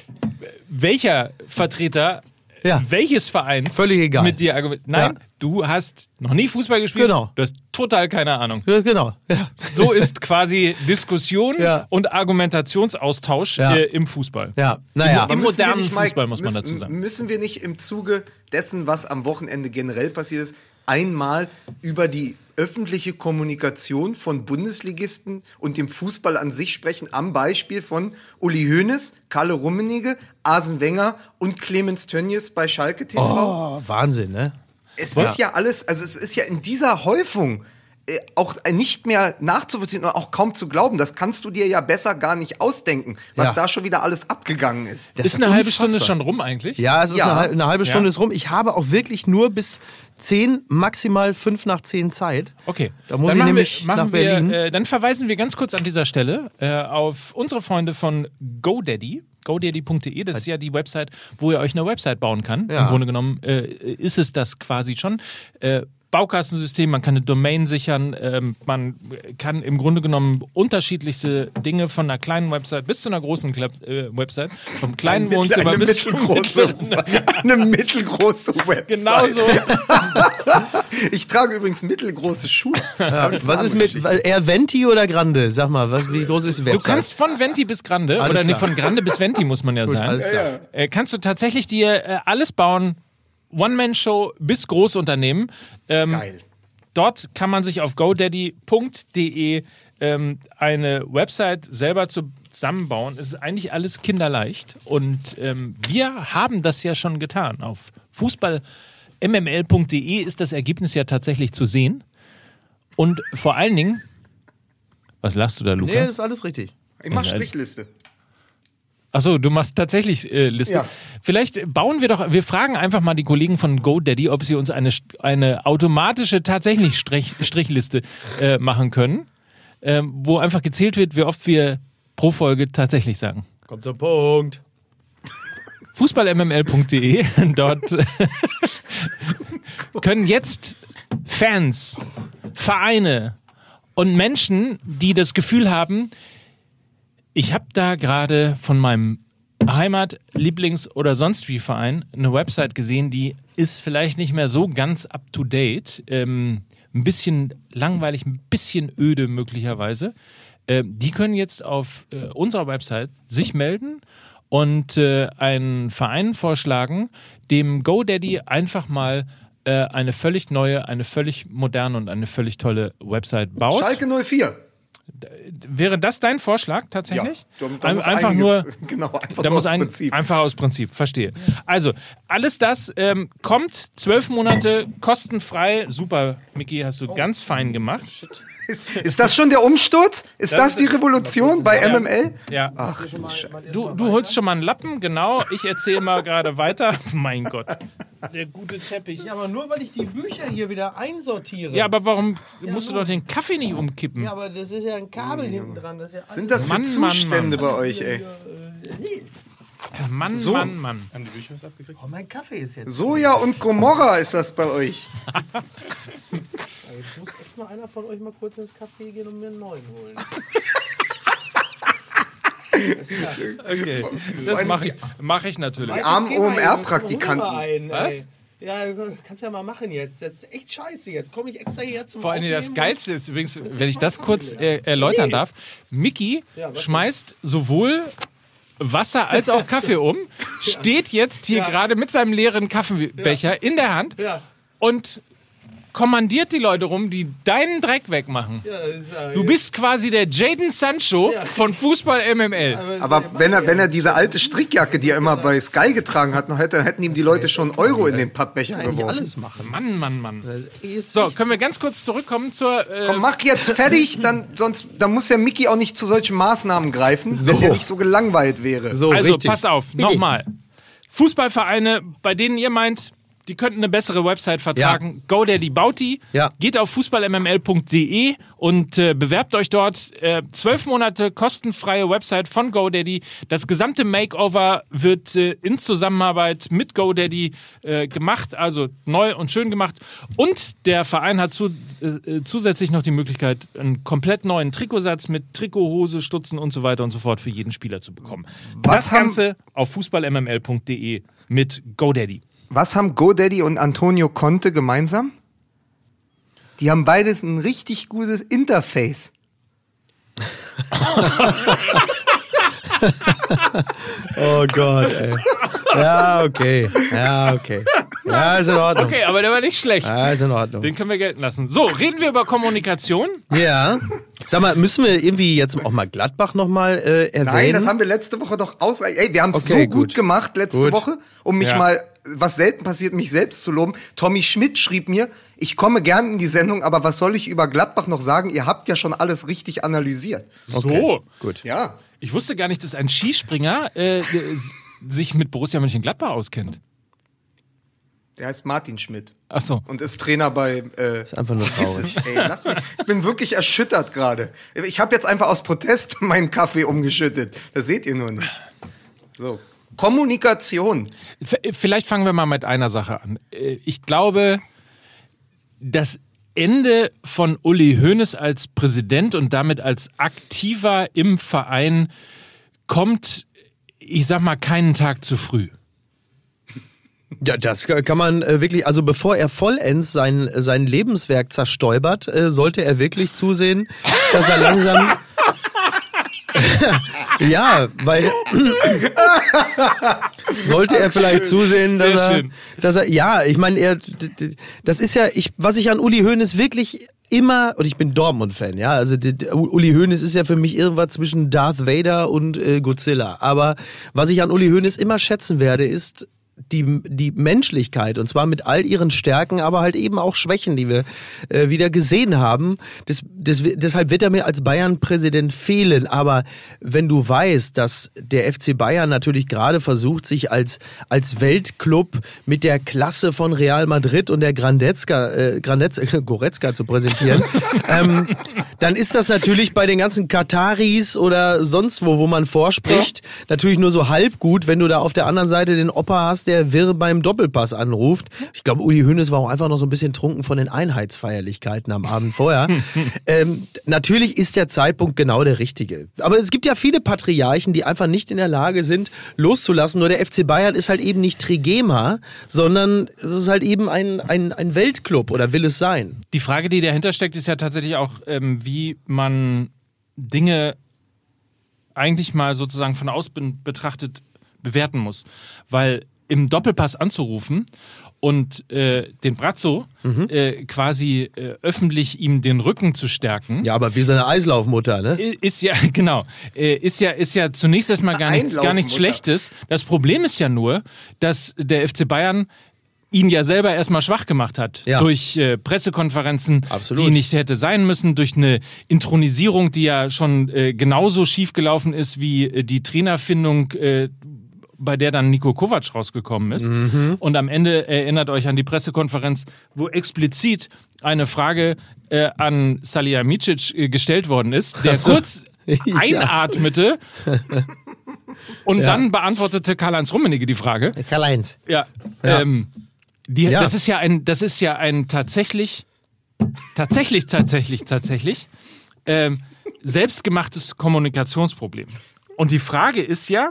welcher Vertreter Ja. welches Vereins Völlig egal. mit dir argumentiert. Nein, Ja. du hast noch nie Fußball gespielt. Genau. Du hast total keine Ahnung. Ja, genau. Ja. So ist quasi Diskussion Ja. und Argumentationsaustausch Ja. äh, im Fußball. Ja, naja. Im wir modernen nicht, Mike, Fußball muss man müssen, dazu sagen. Müssen wir nicht im Zuge dessen, was am Wochenende generell passiert ist, einmal über die öffentliche Kommunikation von Bundesligisten und dem Fußball an sich sprechen, am Beispiel von Uli Hoeneß, Kalle Rummenigge, Arsene Wenger und Clemens Tönnies bei Schalke TV? Oh, Wahnsinn, ne? Es ist ja alles, also es ist ja in dieser Häufung auch nicht mehr nachzuvollziehen und auch kaum zu glauben. Das kannst du dir ja besser gar nicht ausdenken, was Ja. da schon wieder alles abgegangen ist. Das ist eine halbe. Stunde schon rum eigentlich? Ja, es ist Ja. Eine, eine halbe Stunde Ja. ist rum. Ich habe auch wirklich nur bis 10, maximal 5 nach 10 Zeit. Okay. Da muss dann ich nämlich wir, machen nach Berlin. Wir, äh, dann verweisen wir ganz kurz an dieser Stelle äh, auf unsere Freunde von GoDaddy. GoDaddy.de, das ist ja die Website, wo ihr euch eine Website bauen kann. Ja. Im Grunde genommen äh, ist es das quasi schon. Äh, Baukastensystem, man kann eine Domain sichern, ähm, man kann im Grunde genommen unterschiedlichste Dinge von einer kleinen Website bis zu einer großen Klap äh, Website, vom kleinen Wohnzimmer eine, bis zum mittelgroße, eine mittelgroße Website. Genau so. Ich trage übrigens mittelgroße Schuhe. Das Was eine ist mit eher Venti oder Grande? Sag mal, was, wie groß ist die Du Website? kannst von Venti bis Grande, Alles oder nee, von Grande bis Venti muss man ja sagen. alles klar. Äh, kannst du tatsächlich dir äh, alles bauen, One-Man-Show bis Großunternehmen. Ähm, Geil. Dort kann man sich auf godaddy.de ähm, eine Website selber zusammenbauen. Es ist eigentlich alles kinderleicht. Und ähm, wir haben das ja schon getan. Auf fußballmml.de ist das Ergebnis ja tatsächlich zu sehen. Und vor allen Dingen, was lachst du da, Lukas? Nee, das ist alles richtig. Ich mach. Strichliste. Achso, du machst tatsächlich äh, Liste. Ja. Vielleicht bauen wir doch, wir fragen einfach mal die Kollegen von GoDaddy, ob sie uns eine, eine automatische, tatsächlich Strich, Strichliste äh, machen können, ähm, wo einfach gezählt wird, wie oft wir pro Folge tatsächlich sagen. Kommt zum Punkt. Fußballmml.de, dort äh, können jetzt Fans, Vereine und Menschen, die das Gefühl haben, ich habe da gerade von meinem Heimat-, Lieblings- oder sonst wie Verein eine Website gesehen, die ist vielleicht nicht mehr so ganz up to date, ähm, ein bisschen langweilig, ein bisschen öde möglicherweise. Ähm, die können jetzt auf äh, unserer Website sich melden und äh, einen Verein vorschlagen, dem GoDaddy einfach mal äh, eine völlig neue, eine völlig moderne und eine völlig tolle Website baut. Schalke 04. Wäre das dein Vorschlag tatsächlich? da- da muss einfach einiges- nur. genau, einfach da muss aus ein, Prinzip. Einfach aus Prinzip, verstehe. Also, alles das ähm, kommt zwölf Monate kostenfrei. Super, Miki, hast du ganz fein gemacht. Ist, ist das schon der Umsturz? Ist das, die Revolution bei Ja. MML? Ja. Ach, Du, du holst schon mal einen Lappen, genau. Ich erzähle mal gerade weiter. mein Gott. Der gute Teppich. Ja, aber nur weil ich die Bücher hier wieder einsortiere. Ja, aber warum musst du doch den Kaffee nicht umkippen? Ja, aber das ist ja ein Kabel hinten dran. Das ist ja sind das für Mann, Mann, Zustände Mann. bei euch, ey? Mann, So. Mann, Mann. oh, mein Kaffee ist jetzt. Soja und Gomorra ist das bei euch. Jetzt muss echt mal einer von euch mal kurz ins Café gehen und mir einen neuen holen. Okay. Das mache ich, mach ich natürlich. Die armen OMR-Praktikanten. Was? Ja, kannst ja mal machen jetzt. Das ist echt scheiße. Jetzt komme ich extra hierher zum Vor allem das. Geilste ist übrigens, wenn ich das kurz äh, erläutern darf, Mickey was schmeißt sowohl Wasser als auch Kaffee um, steht jetzt hier Ja. gerade mit seinem leeren Kaffeebecher in der Hand Ja. und kommandiert die Leute rum, die deinen Dreck wegmachen. Ja, ja- Du bist quasi der Jaden Sancho von Fußball MML. Aber wenn er, wenn er diese alte Strickjacke, die er immer bei Sky getragen hat, noch hätte, dann hätten ihm die Leute schon Euro in den Pappbecher eigentlich geworfen. alles machen. Mann, Mann, Mann. So, können wir ganz kurz zurückkommen zur. Äh, Komm, mach jetzt fertig, dann, sonst, dann muss der Mickey auch nicht zu solchen Maßnahmen greifen, So. wenn der nicht so gelangweilt wäre. so also, richtig. pass auf, nochmal. Fußballvereine, bei denen ihr meint, die könnten eine bessere Website vertragen. GoDaddy baut die. Ja. Geht auf fußballmml.de und äh, bewerbt euch dort. Äh, Zwölf Monate kostenfreie Website von GoDaddy. Das gesamte Makeover wird äh, in Zusammenarbeit mit GoDaddy äh, gemacht, also neu und schön gemacht. Und der Verein hat zu, äh, zusätzlich noch die Möglichkeit, einen komplett neuen Trikotsatz mit Trikothose, Stutzen und so weiter und so fort für jeden Spieler zu bekommen. Was das Ganze auf fußballmml.de mit GoDaddy. Was haben GoDaddy und Antonio Conte gemeinsam? Die haben beides ein richtig gutes Interface. Oh Gott, ey. Ja, okay. Ja, okay. Ja, ist in Ordnung. Okay, aber der war nicht schlecht. Ja, ist in Ordnung. Den können wir gelten lassen. So, reden wir über Kommunikation. Ja. Sag mal, müssen wir irgendwie jetzt auch mal Gladbach nochmal äh, erwähnen? Nein, das haben wir letzte Woche doch ausreichend. Ey, wir haben es Okay, so gut, gut. gemacht letzte Gut. Woche, um mich Ja. mal, was selten passiert, mich selbst zu loben. Tommy Schmidt schrieb mir, ich komme gern in die Sendung, aber was soll ich über Gladbach noch sagen? Ihr habt ja schon alles richtig analysiert. So. Gut. Ja. Ich wusste gar nicht, dass ein Skispringer äh, äh, sich mit Borussia Mönchengladbach auskennt. Der heißt Martin Schmidt Ach so. und ist Trainer bei. Äh, Ist einfach nur traurig. es, ey, lass mich, ich bin wirklich erschüttert gerade. Ich habe jetzt einfach aus Protest meinen Kaffee umgeschüttet. Das seht ihr nur nicht. So. Kommunikation. Vielleicht fangen wir mal mit einer Sache an. Äh, Ich glaube, das Ende von Uli Hoeneß als Präsident und damit als Aktiver im Verein kommt, ich sag mal, keinen Tag zu früh. Ja, das kann man äh, wirklich, also bevor er vollends sein, sein Lebenswerk zerstäubert, äh, sollte er wirklich zusehen, dass er langsam. ja, weil sollte er vielleicht zusehen, dass Sehr er, schön. dass er, ja, ich meine, er, das ist ja, ich, was ich an Uli Hoeneß wirklich immer, und ich bin Dortmund-Fan, ja, also Uli Hoeneß ist ja für mich irgendwas zwischen Darth Vader und äh, Godzilla, aber was ich an Uli Hoeneß immer schätzen werde, ist die, die Menschlichkeit und zwar mit all ihren Stärken, aber halt eben auch Schwächen, die wir äh, wieder gesehen haben. Das, das, deshalb wird er mir als Bayern-Präsident fehlen. Aber wenn du weißt, dass der FC Bayern natürlich gerade versucht, sich als, als Weltclub mit der Klasse von Real Madrid und der Grandezka, äh, Grandezka, Goretzka zu präsentieren, ähm, dann ist das natürlich bei den ganzen Kataris oder sonst wo, wo man vorspricht, natürlich nur so halb gut, wenn du da auf der anderen Seite den Opa hast, der wirr beim Doppelpass anruft. Ich glaube, Uli Hoeneß war auch einfach noch so ein bisschen trunken von den Einheitsfeierlichkeiten am Abend vorher. ähm, natürlich ist der Zeitpunkt genau der richtige. Aber es gibt ja viele Patriarchen, die einfach nicht in der Lage sind, loszulassen. Nur der FC Bayern ist halt eben nicht Trigema, sondern es ist halt eben ein, ein, ein Weltclub oder will es sein. Die Frage, die dahinter steckt, ist ja tatsächlich auch, ähm, wie man Dinge eigentlich mal sozusagen von außen betrachtet bewerten muss. Weil im Doppelpass anzurufen und äh, den Brazzo äh, quasi äh, öffentlich ihm den Rücken zu stärken, Ja, aber wie so eine Eislaufmutter, ne? Ist ja, genau, äh, ist ja, ist ja zunächst erstmal gar nichts, gar nichts. Schlechtes. Das Problem ist ja nur, dass der FC Bayern ihn ja selber erstmal schwach gemacht hat. Ja. Durch äh, Pressekonferenzen, Absolut. die nicht hätte sein müssen, durch eine Intronisierung, die ja schon äh, genauso schief gelaufen ist wie äh, die Trainerfindung, äh, bei der dann Nico Kovac rausgekommen ist. Mhm. Und am Ende erinnert euch an die Pressekonferenz, wo explizit eine Frage äh, an Salihamidzic äh, gestellt worden ist, der so. kurz einatmete und Ja. dann beantwortete Karl-Heinz Rummenigge die Frage. Karl-Heinz. Ja. Ja. Ähm, die, Ja. Das ist ja ein, das ist ja ein tatsächlich, tatsächlich, tatsächlich, tatsächlich ähm, selbstgemachtes Kommunikationsproblem. Und die Frage ist ja,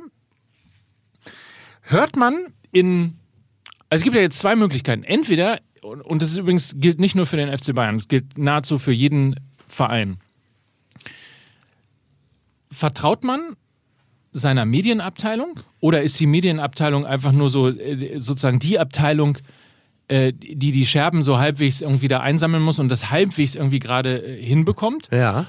hört man in Also es gibt ja jetzt zwei Möglichkeiten. Entweder, und das ist übrigens gilt nicht nur für den FC Bayern, es gilt nahezu für jeden Verein. Vertraut man seiner Medienabteilung oder ist die Medienabteilung einfach nur so äh, sozusagen die Abteilung, äh, die die Scherben so halbwegs irgendwie da einsammeln muss und das halbwegs irgendwie gerade äh, hinbekommt? Ja.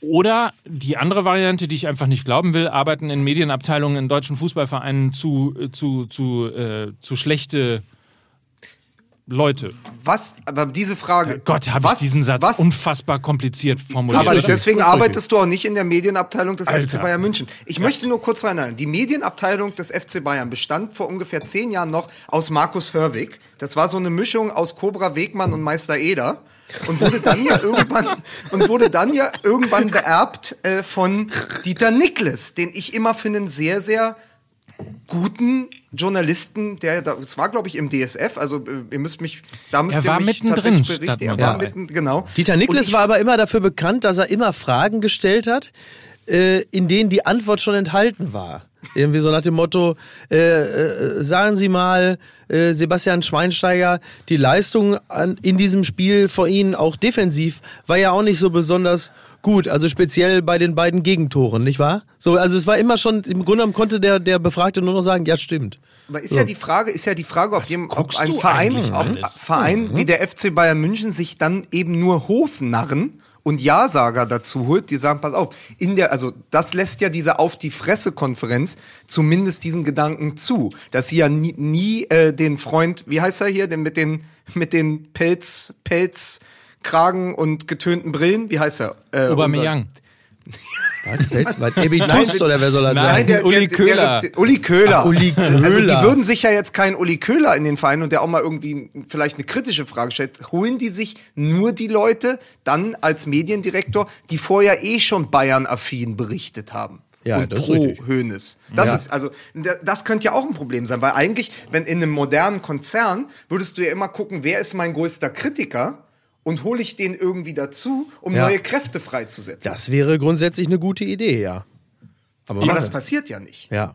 Oder die andere Variante, die ich einfach nicht glauben will, arbeiten in Medienabteilungen in deutschen Fußballvereinen zu, äh, zu, zu, äh, zu schlechte Leute. Was, aber diese Frage. Gott, habe ich diesen Satz was, unfassbar kompliziert formuliert. Aber deswegen arbeitest du auch nicht in der Medienabteilung des Alter. FC Bayern München. Ich möchte nur kurz erinnern, die Medienabteilung des FC Bayern bestand vor ungefähr zehn Jahren noch aus Markus Hörwig. Das war so eine Mischung aus Cobra Wegmann und Meister Eder. Und wurde dann ja irgendwann und wurde dann ja irgendwann beerbt äh, von Dieter Nikles, den ich immer für einen sehr, sehr guten Journalisten, der da, es war glaube ich im DSF, also äh, ihr müsst mich, da müsst Er ihr war mich mittendrin, tatsächlich berichten. Er war mitten, genau. Dieter ich- war aber immer dafür bekannt, dass er immer Fragen gestellt hat, äh, in denen die Antwort schon enthalten war. Irgendwie so nach dem Motto, äh, äh, sagen Sie mal, äh, Sebastian Schweinsteiger, die Leistung an, in diesem Spiel vor Ihnen, auch defensiv, war ja auch nicht so besonders gut. Also speziell bei den beiden Gegentoren, nicht wahr? So, also es war immer schon, im Grunde genommen konnte der, der Befragte nur noch sagen, ja stimmt. Aber ist ja die Frage, ist ja die Frage, ob, jem, ob ein Verein, ob? Verein wie der FC Bayern München sich dann eben nur Hofnarren und Ja-Sager dazu holt, die sagen, pass auf, in der, also das lässt ja diese Auf die Fresse-Konferenz zumindest diesen Gedanken zu, dass sie ja nie, nie äh, den Freund, wie heißt er hier, denn mit den, mit den Pelz, Pelz, Kragen und getönten Brillen, wie heißt er? Äh, Aubameyang. Was? Ebitus oder wer soll das Nein, sein? Uli Köhler. Der, Uli Köhler. Ach, Uli Also die Köhler. würden sich ja jetzt keinen Uli Köhler in den Verein und der auch mal irgendwie vielleicht eine kritische Frage stellt. Holen die sich nur die Leute dann als Mediendirektor, die vorher eh schon Bayern-affin berichtet haben? Ja, und das ist pro richtig. Hoeneß. Das Ja. ist also da- das könnte ja auch ein Problem sein, weil eigentlich, wenn in einem modernen Konzern würdest du ja immer gucken, wer ist mein größter Kritiker und hole ich den irgendwie dazu, um Ja. neue Kräfte freizusetzen. Das wäre grundsätzlich eine gute Idee, ja. Aber, Aber das passiert ja nicht. Ja.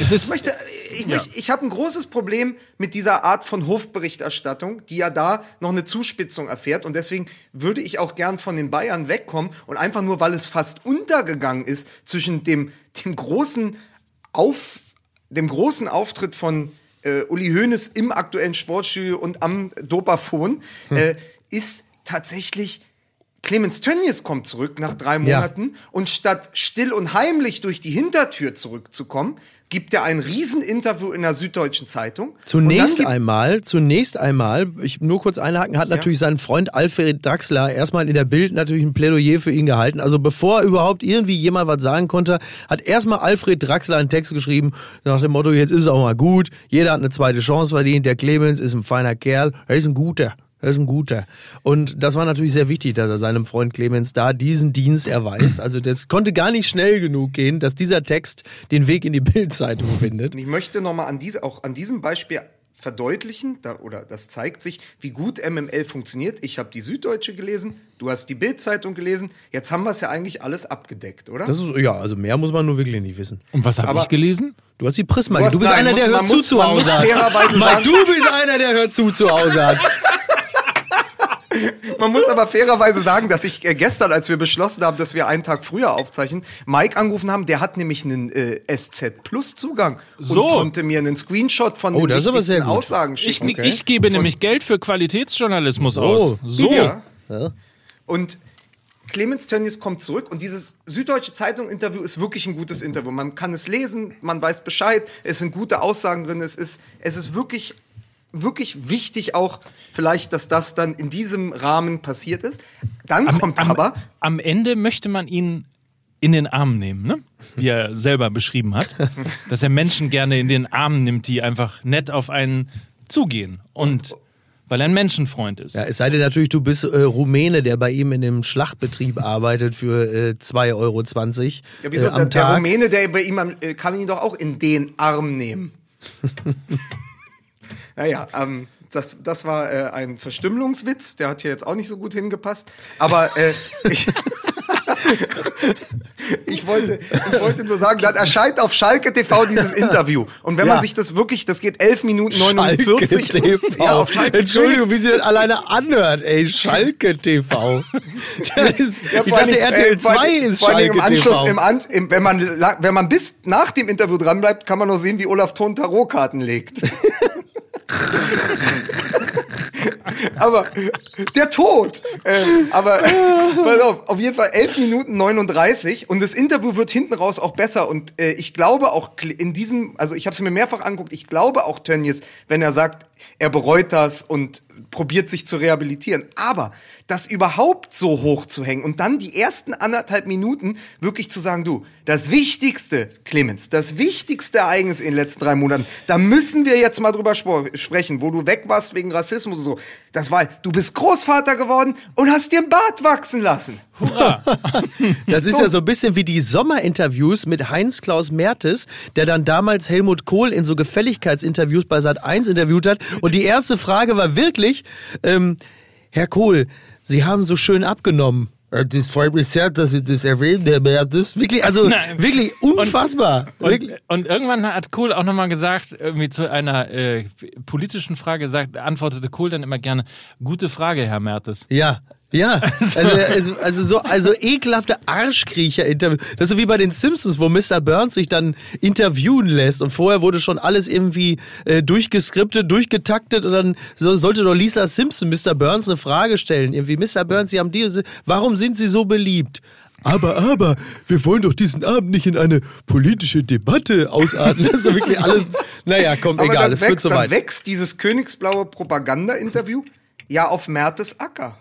Es ist, Ich möchte, ich, möchte, ich habe ein großes Problem mit dieser Art von Hofberichterstattung, die ja da noch eine Zuspitzung erfährt. Und deswegen würde ich auch gern von den Bayern wegkommen und einfach nur, weil es fast untergegangen ist zwischen dem, dem großen Auf, dem großen Auftritt von äh, Uli Hoeneß im aktuellen Sportstudio und am Dopafon, äh, ist tatsächlich Clemens Tönnies kommt zurück nach drei Ja. Monaten und statt still und heimlich durch die Hintertür zurückzukommen, gibt er ein Rieseninterview in der Süddeutschen Zeitung. Zunächst einmal, zunächst einmal, ich nur kurz einhaken, hat natürlich sein Freund Alfred Draxler erstmal in der Bild natürlich ein Plädoyer für ihn gehalten. Also bevor überhaupt irgendwie jemand was sagen konnte, hat erstmal Alfred Draxler einen Text geschrieben nach dem Motto, jetzt ist es auch mal gut, jeder hat eine zweite Chance verdient, der Clemens ist ein feiner Kerl, er ist ein guter. Er ist ein guter. Und das war natürlich sehr wichtig, dass er seinem Freund Clemens da diesen Dienst erweist. Also das konnte gar nicht schnell genug gehen, dass dieser Text den Weg in die Bildzeitung findet. Ich möchte nochmal an diese, auch an diesem Beispiel verdeutlichen, da, oder das zeigt sich, wie gut MML funktioniert. Ich habe die Süddeutsche gelesen, du hast die Bildzeitung gelesen. Jetzt haben wir es ja eigentlich alles abgedeckt, oder? Das ist, ja, also mehr muss man nur wirklich nicht wissen. und was habe ich gelesen? Du hast die Prisma. Du hast- Du bist nein, einer, muss- der hört zu muss- zu Hause sagen- du bist einer, der hört zu zu Hause hat. Man muss aber fairerweise sagen, dass ich äh, gestern, als wir beschlossen haben, dass wir einen Tag früher aufzeichnen, Mike angerufen haben, der hat nämlich einen äh, SZ Plus Zugang So. und konnte mir einen Screenshot von Oh, den das ist aber wichtigsten sehr gut. Aussagen Ich, schicken. ich gebe nämlich Geld für Qualitätsjournalismus So. aus. So. Ja. Ja. Und Clemens Tönnies kommt zurück und dieses Süddeutsche Zeitung-Interview ist wirklich ein gutes Interview. Man kann es lesen, man weiß Bescheid, es sind gute Aussagen drin, es ist, es ist wirklich, wirklich wichtig auch vielleicht, dass das dann in diesem Rahmen passiert ist. Dann kommt am, aber, am Ende möchte man ihn in den Arm nehmen, ne? wie er selber beschrieben hat, dass er Menschen gerne in den Arm nimmt, die einfach nett auf einen zugehen und weil er ein Menschenfreund ist. Ja, es sei denn natürlich, du bist äh, Rumäne, der bei ihm in dem Schlachtbetrieb arbeitet für äh, 2,20 Euro ja, wieso, äh, am der, der Tag. Rumäne, der bei ihm am- äh, kann ihn doch auch in den Arm nehmen. naja, ähm, das, das war äh, ein Verstümmelungswitz, der hat hier jetzt auch nicht so gut hingepasst. Aber äh, ich, Ich wollte, ich wollte nur sagen, dann erscheint auf Schalke TV dieses Interview. Und wenn Ja. man sich das wirklich, das geht 11 Minuten 49. Schalke TV. Ja, auf Schalke Entschuldigung, wie sie das alleine anhört, ey. Schalke TV. Ist, Ja, ich dachte, RTL äh, vor 2 allen- ist Schalke im Anschluss, TV. Im An, im, wenn, man, wenn man bis nach dem Interview dranbleibt, kann man noch sehen, wie Olaf Thon Tarotkarten legt. aber der Tod. Äh, aber pass auf, auf jeden Fall 11 Minuten 39 und das Interview wird hinten raus auch besser und äh, ich glaube auch in diesem, also ich habe es mir mehrfach angeguckt, ich glaube auch Tönnies, wenn er sagt, er bereut das und probiert sich zu rehabilitieren. Aber das überhaupt so hoch zu hängen und dann die ersten anderthalb Minuten wirklich zu sagen, du, das Wichtigste, Clemens, das wichtigste Ereignis in den letzten drei Monaten, da müssen wir jetzt mal drüber sprechen, wo du weg warst wegen Rassismus und so. Das war, du bist Großvater geworden und hast dir einen Bart wachsen lassen. Hurra! Das ist ja so ein bisschen wie die Sommerinterviews mit Heinz-Klaus Mertes, der dann damals Helmut Kohl in so Gefälligkeitsinterviews bei Sat1 interviewt hat. Und die erste Frage war wirklich, ähm, Herr Kohl, Sie haben so schön abgenommen. Äh, Das freut mich sehr, dass Sie das erwähnen, Herr Mertes. Wirklich, also Nein. wirklich unfassbar. Und, wirklich. und irgendwann hat Kohl auch nochmal gesagt, irgendwie zu einer äh, politischen Frage sagt, antwortete Kohl dann immer gerne, gute Frage, Herr Mertes. Ja. Ja, also, also, also so also ekelhafte Arschkriecher-Interview. Das ist so wie bei den Simpsons, wo Mr. Burns sich dann interviewen lässt und vorher wurde schon alles irgendwie äh, durchgeskriptet, durchgetaktet und dann so, sollte doch Lisa Simpson Mr. Burns eine Frage stellen. Irgendwie, Mr. Burns, Sie haben die, warum sind Sie so beliebt? Aber, aber, wir wollen doch diesen Abend nicht in eine politische Debatte ausarten. Das ist doch wirklich alles, naja, komm, Aber egal, es führt wächst, zu dann weit. wächst dieses königsblaue Propaganda-Interview ja auf Mertes Acker.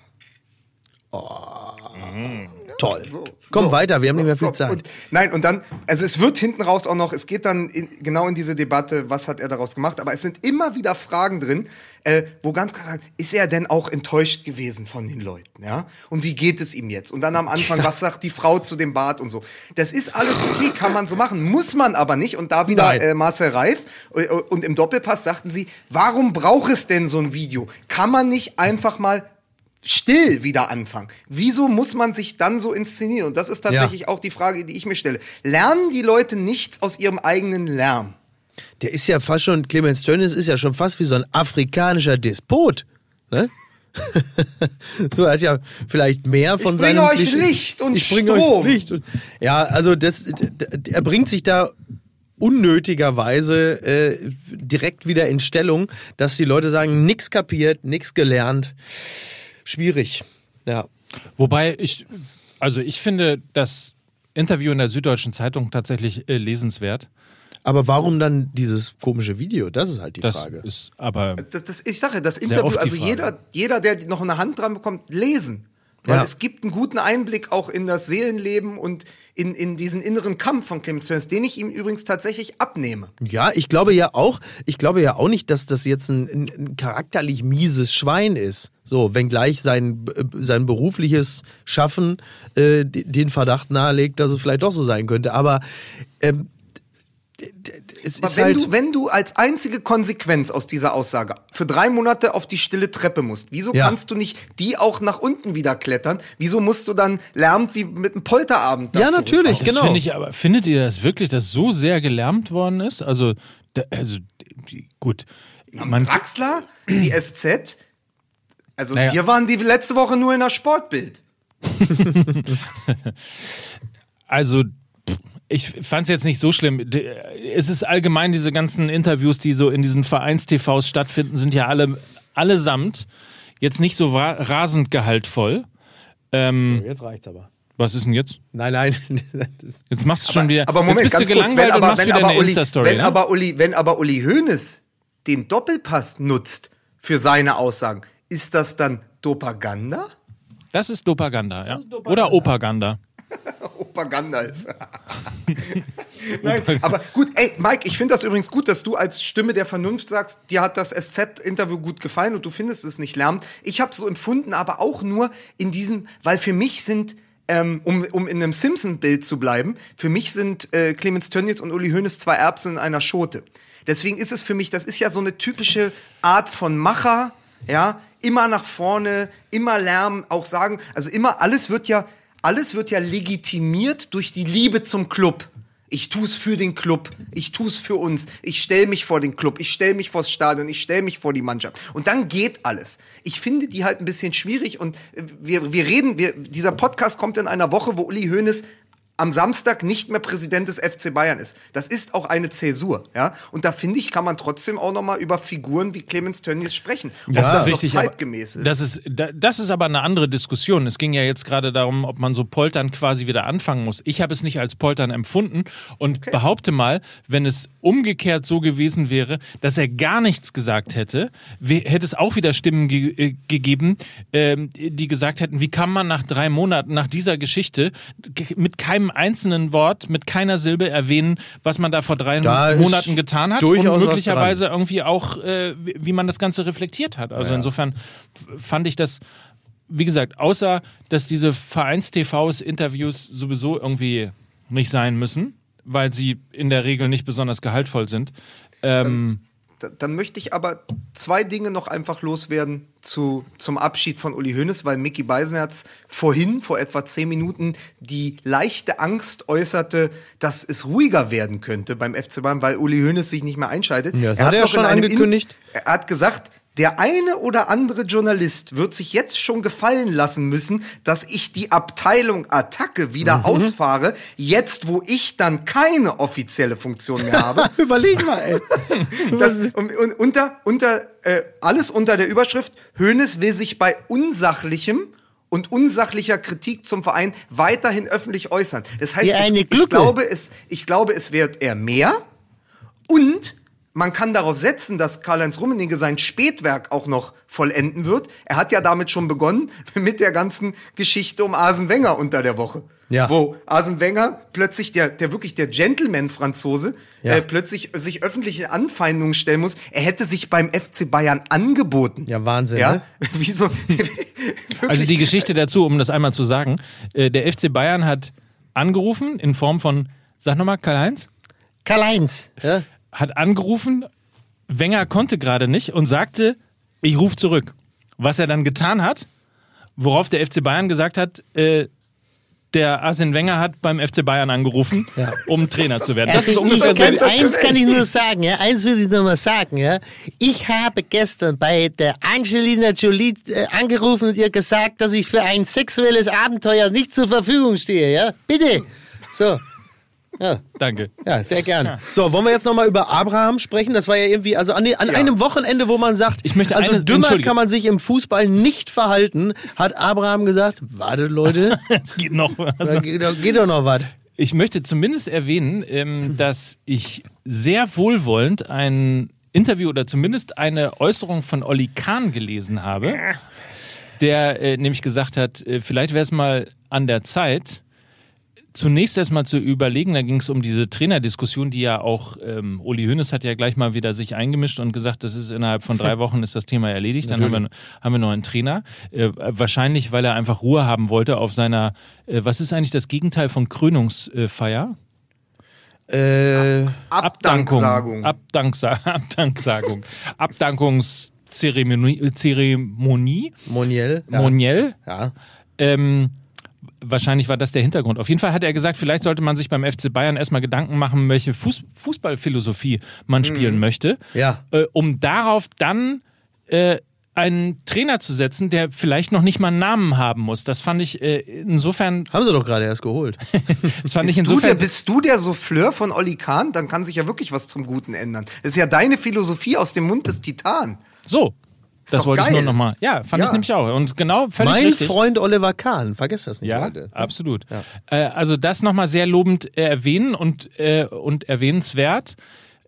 Toll. So, Komm so, weiter, wir haben nicht mehr viel so, Zeit. Und, nein, und dann, also es wird hinten raus auch noch, es geht dann in, genau in diese Debatte, was hat er daraus gemacht, aber es sind immer wieder Fragen drin, äh, wo ganz klar ist er denn auch enttäuscht gewesen von den Leuten, ja? Und wie geht es ihm jetzt? Und dann am Anfang, was sagt die Frau zu dem Bart und so. Das ist alles okay, kann man so machen, muss man aber nicht. Und da wieder äh, Marcel Reif äh, und im Doppelpass sagten sie, warum braucht es denn so ein Video? Kann man nicht einfach mal still wieder anfangen. Wieso muss man sich dann so inszenieren? Und das ist tatsächlich auch die Frage, die ich mir stelle. Lernen die Leute nichts aus ihrem eigenen Lärm? Der ist ja fast schon, Clemens Tönnies ist ja schon fast wie so ein afrikanischer Despot. Ne? so er hat ja vielleicht mehr von Ich bringe seinem euch Licht und ich bringe Strom. Euch Licht und, ja, also das, er bringt sich da unnötigerweise äh, direkt wieder in Stellung, dass die Leute sagen, nix kapiert, nix gelernt. Schwierig. Ja. Wobei ich, also ich finde das Interview in der Süddeutschen Zeitung tatsächlich äh, lesenswert. Aber warum dann dieses komische Video? Das ist halt die Das Frage. ist aber Das, das, ich sage, das Interview, also jeder, jeder, der noch eine Hand dran bekommt, lesen. Weil Ja. es gibt einen guten Einblick auch in das Seelenleben und in, in diesen inneren Kampf von Clemens Tönnies, den ich ihm übrigens tatsächlich abnehme. Ja, ich glaube ja auch, ich glaube ja auch nicht, dass das jetzt ein, ein, charakterlich mieses Schwein ist. So, wenngleich sein, äh, sein berufliches Schaffen äh, den Verdacht nahelegt, dass es vielleicht doch so sein könnte. Aber ähm, es Aber ist wenn, halt. du, wenn du als einzige Konsequenz aus dieser Aussage für drei Monate auf die stille Treppe musst, wieso Ja. kannst du nicht die auch nach unten wieder klettern? Wieso musst du dann lärmt wie mit einem Polterabend? Ja, natürlich? Das genau. finde ich aber, findet ihr das wirklich, dass so sehr gelärmt worden ist? Also, da, also die- gut. Man, Draxler, die SZ. Also Naja. wir waren die letzte Woche nur in der Sportbild. also, ich fand es jetzt nicht so schlimm. D- Es ist allgemein diese ganzen Interviews, die so in diesen Vereins-TVs stattfinden, sind ja alle allesamt jetzt nicht so rasend gehaltvoll. Ähm, Jetzt reicht's aber. was ist denn jetzt? Nein, nein. Jetzt machst du schon wieder. Aber Moment, jetzt bist du kurz, gelangweilt wenn und aber, machst wenn wieder aber eine Uli, Insta-Story. wenn Ne? aber Uli, wenn aber Uli Hoeneß den Doppelpass nutzt für seine Aussagen, ist das dann Dopaganda? Das ist Dopaganda, ja. Oder Opaganda. Opa Gandalf. Nein, aber gut, ey, Mike, ich finde das übrigens gut, dass du als Stimme der Vernunft sagst, dir hat das SZ-Interview gut gefallen und du findest es nicht lärmend. Ich habe so empfunden, aber auch nur in diesem, weil für mich sind, ähm, um, um in einem Simpson-Bild zu bleiben, für mich sind äh, Clemens Tönnies und Uli Hoeneß zwei Erbsen in einer Schote. Deswegen ist es für mich, das ist ja so eine typische Art von Macher, ja, immer nach vorne, immer Lärm, auch sagen, also immer, alles wird ja, alles wird ja legitimiert durch die Liebe zum Club. Ich tu's für den Club, ich tu's für uns, ich stell mich vor den Club, ich stell mich vors Stadion, ich stell mich vor die Mannschaft. Und dann geht alles. Ich finde die halt ein bisschen schwierig und wir, wir reden, wir, dieser Podcast kommt in einer Woche, wo Uli Hoeneß am Samstag nicht mehr Präsident des FC Bayern ist. Das ist auch eine Zäsur, ja. Und da finde ich, kann man trotzdem auch noch mal über Figuren wie Clemens Tönnies sprechen. Ob Das das ist richtig, zeitgemäß ist. Das ist, da- das ist aber eine andere Diskussion. Es ging ja jetzt gerade darum, ob man so Poltern quasi wieder anfangen muss. Ich habe es nicht als Poltern empfunden und behaupte mal, wenn es umgekehrt so gewesen wäre, dass er gar nichts gesagt hätte, hätte es auch wieder Stimmen ge äh, gegeben, ähm, die gesagt hätten, wie kann man nach drei Monaten, nach dieser Geschichte, ge- mit keinem einzelnen Wort, mit keiner Silbe erwähnen, was man da vor drei Da Monaten getan hat und möglicherweise irgendwie auch, äh, wie man das Ganze reflektiert hat. Also insofern f- fand ich das, wie gesagt, außer dass diese Vereins-TVs Interviews sowieso irgendwie nicht sein müssen, weil sie in der Regel nicht besonders gehaltvoll sind. Ähm, Da- Dann möchte ich aber zwei Dinge noch einfach loswerden zu, zum Abschied von Uli Hoeneß, weil Mickey Beisenherz vorhin, vor etwa zehn Minuten, die leichte Angst äußerte, dass es ruhiger werden könnte beim FC Bayern, weil Uli Hoeneß sich nicht mehr einschaltet. Ja, das hat er noch schon angekündigt. In, er hat gesagt, der eine oder andere Journalist wird sich jetzt schon gefallen lassen müssen, dass ich die Abteilung Attacke wieder ausfahre, jetzt wo ich dann keine offizielle Funktion mehr habe. Überleg mal, ey. Das, und, und unter, unter, äh, alles unter der Überschrift, Hoeneß will sich bei unsachlichem und unsachlicher Kritik zum Verein weiterhin öffentlich äußern. Das heißt, es, ich, glaube, es, ich glaube, es wird eher mehr und man kann darauf setzen, dass Karl-Heinz Rummenigge sein Spätwerk auch noch vollenden wird. Er hat ja damit schon begonnen mit der ganzen Geschichte um Arsene Wenger unter der Woche. Ja. Wo Arsene Wenger plötzlich, der, der wirklich der Gentleman-Franzose, Ja. äh, plötzlich sich öffentliche Anfeindungen stellen muss. Er hätte sich beim FC Bayern angeboten. Ja, Wahnsinn, Ja, ne? wie so. also die Geschichte dazu, um das einmal zu sagen, äh, der FC Bayern hat angerufen in Form von, sag nochmal, Karl-Heinz? Karl-Heinz. Ja? Hat angerufen, Wenger konnte gerade nicht und sagte, ich rufe zurück. Was er dann getan hat, worauf der FC Bayern gesagt hat, äh, der Arsene Wenger hat beim FC Bayern angerufen, um Trainer zu werden. Das ist Also ungefähr ich so. kann, eins kann ich nur sagen, ja, eins will ich nur mal sagen, ja. Ich habe gestern bei der Angelina Jolie äh, angerufen und ihr gesagt, dass ich für ein sexuelles Abenteuer nicht zur Verfügung stehe, ja. Bitte. So. Ja, Danke. Ja, sehr gern. So, wollen wir jetzt nochmal über Abraham sprechen? Das war ja irgendwie, also an, an einem Wochenende, wo man sagt, Ich möchte also eine- dümmer kann man sich im Fußball nicht verhalten, hat Abraham gesagt, warte Leute, Es geht noch. da geht, geht doch noch was. Ich möchte zumindest erwähnen, ähm, dass ich sehr wohlwollend ein Interview oder zumindest eine Äußerung von Olli Kahn gelesen habe, der äh, nämlich gesagt hat, äh, vielleicht wäre es mal an der Zeit, zunächst erstmal zu überlegen, da ging es um diese Trainerdiskussion, die ja auch, ähm, Uli Hoeneß hat ja gleich mal wieder sich eingemischt und gesagt, das ist innerhalb von drei Wochen ist das Thema erledigt, dann haben wir, haben wir noch einen Trainer. Äh, wahrscheinlich, weil er einfach Ruhe haben wollte auf seiner, äh, was ist eigentlich das Gegenteil von Krönungsfeier? Äh, Abdanksagung. Abdanksa Abdanksagung. Abdankungszeremonie. Zeremonie. Moniel. Ja. Moniel. ja. Ähm, wahrscheinlich war das der Hintergrund. Auf jeden Fall hat er gesagt, vielleicht sollte man sich beim FC Bayern erstmal Gedanken machen, welche Fuß Fußballphilosophie man spielen möchte, Ja. äh, um darauf dann äh, einen Trainer zu setzen, der vielleicht noch nicht mal einen Namen haben muss. Das fand ich äh, insofern, Haben sie doch gerade erst geholt. das fand ich Bist du, der, insofern. bist du der Souffleur von Olli Kahn? Dann kann sich ja wirklich was zum Guten ändern. Das ist ja deine Philosophie aus dem Mund des Titan. So. Das doch wollte ich nur geil. nochmal. Ja, fand ich Ja. nämlich auch. Und genau, völlig mein richtig. Freund Oliver Kahn, vergesst das nicht, Ja, Leute. absolut. Äh, also das nochmal sehr lobend äh, erwähnen und, äh, und erwähnenswert.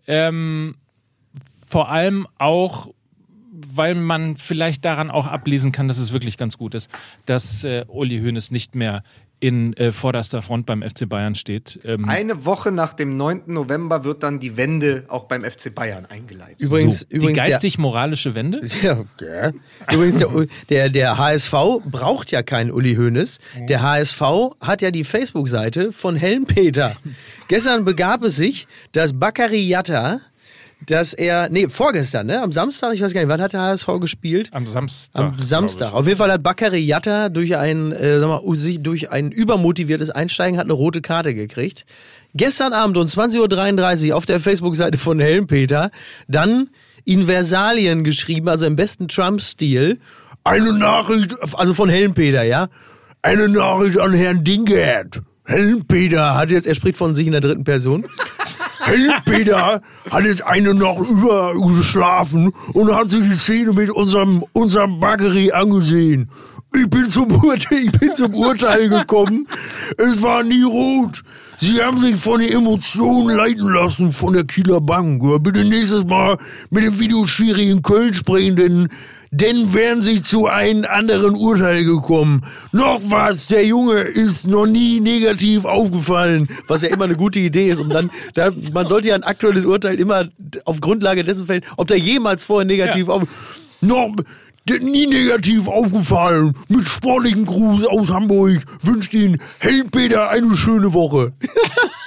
Ähm, vor allem auch, weil man vielleicht daran auch ablesen kann, dass es wirklich ganz gut ist, dass äh, Uli Hoeneß nicht mehr in äh, vorderster Front beim FC Bayern steht. Ähm, Eine Woche nach dem 9. November wird dann die Wende auch beim FC Bayern eingeleitet. Übrigens, so, übrigens die geistig-moralische Wende? Ja, ja. Übrigens, der, der, der HSV braucht ja keinen Uli Hoeneß. Der HSV hat ja die Facebook-Seite von Helmpeter. Gestern begab es sich, dass Bakary Yatta dass er, nee, vorgestern, ne, am Samstag, ich weiß gar nicht, wann hat der HSV gespielt? Am Samstag. Am Samstag. Auf jeden Fall hat Bakary Yatta durch ein, äh, sag mal, sich durch ein übermotiviertes Einsteigen hat eine rote Karte gekriegt. Gestern Abend um 20.33 Uhr auf der Facebook-Seite von Helmpeter dann in Versalien geschrieben, also im besten Trump-Stil. Eine Nachricht, also von Helmpeter, ja. Eine Nachricht an Herrn Dingert. Helmpeter hat jetzt, er spricht von sich in der dritten Person. Helmpeter hat jetzt eine Nacht übergeschlafen und hat sich die Szene mit unserem, unserem Baggery angesehen. Ich bin, zum Urteil, ich bin zum Urteil gekommen. Es war nie rot. Sie haben sich von den Emotionen leiten lassen von der Kieler Bank. Bitte nächstes Mal mit dem Videoschiri in Köln sprechen, denn, denn wären Sie zu einem anderen Urteil gekommen. Noch was, der Junge ist noch nie negativ aufgefallen. Was ja immer eine gute Idee ist. Um dann, da, man sollte ja ein aktuelles Urteil immer auf Grundlage dessen fällen, ob der jemals vorher negativ Ja. auf... Noch, nie negativ aufgefallen. Mit sportlichen Gruß aus Hamburg wünscht Ihnen Helmpeter eine schöne Woche.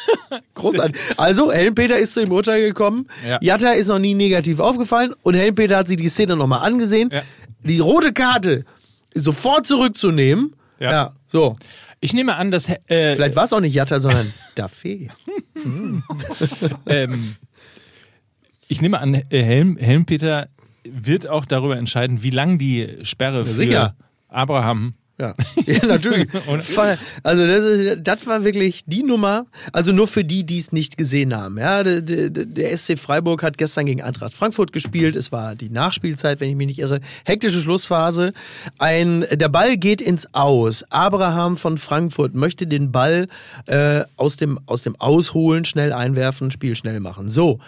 Großartig. Also, Helmpeter ist zu dem Urteil gekommen. Ja. Jatta ist noch nie negativ aufgefallen und Helmpeter hat sich die Szene nochmal angesehen. Ja. Die rote Karte sofort zurückzunehmen. Ja. so. Ich nehme an, dass äh, Vielleicht war es auch nicht Jatta, sondern Daffé. ähm, ich nehme an, äh, Helm, Helmpeter wird auch darüber entscheiden, wie lang die Sperre für sicher. Abraham. Ja, ja natürlich. Also das, ist, das war wirklich die Nummer. Also nur für die, die es nicht gesehen haben. Ja, der, der, der SC Freiburg hat gestern gegen Eintracht Frankfurt gespielt. Es war die Nachspielzeit, wenn ich mich nicht irre. Hektische Schlussphase. Ein, der Ball geht ins Aus. Abraham von Frankfurt möchte den Ball äh, aus, dem, aus dem Ausholen schnell einwerfen, Spiel schnell machen. So.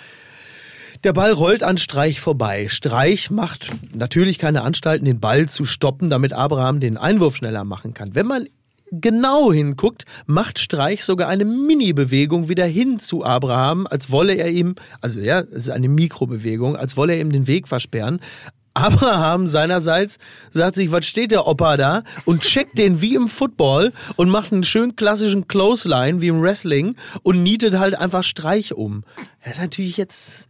Der Ball rollt an Streich vorbei. Streich macht natürlich keine Anstalten, den Ball zu stoppen, damit Abraham den Einwurf schneller machen kann. Wenn man genau hinguckt, macht Streich sogar eine Mini-Bewegung wieder hin zu Abraham, als wolle er ihm, also ja, es ist eine Mikrobewegung, als wolle er ihm den Weg versperren. Abraham seinerseits sagt sich, was steht der Opa da? Und checkt den wie im Football und macht einen schön klassischen Clothesline wie im Wrestling und nietet halt einfach Streich um. Das ist natürlich jetzt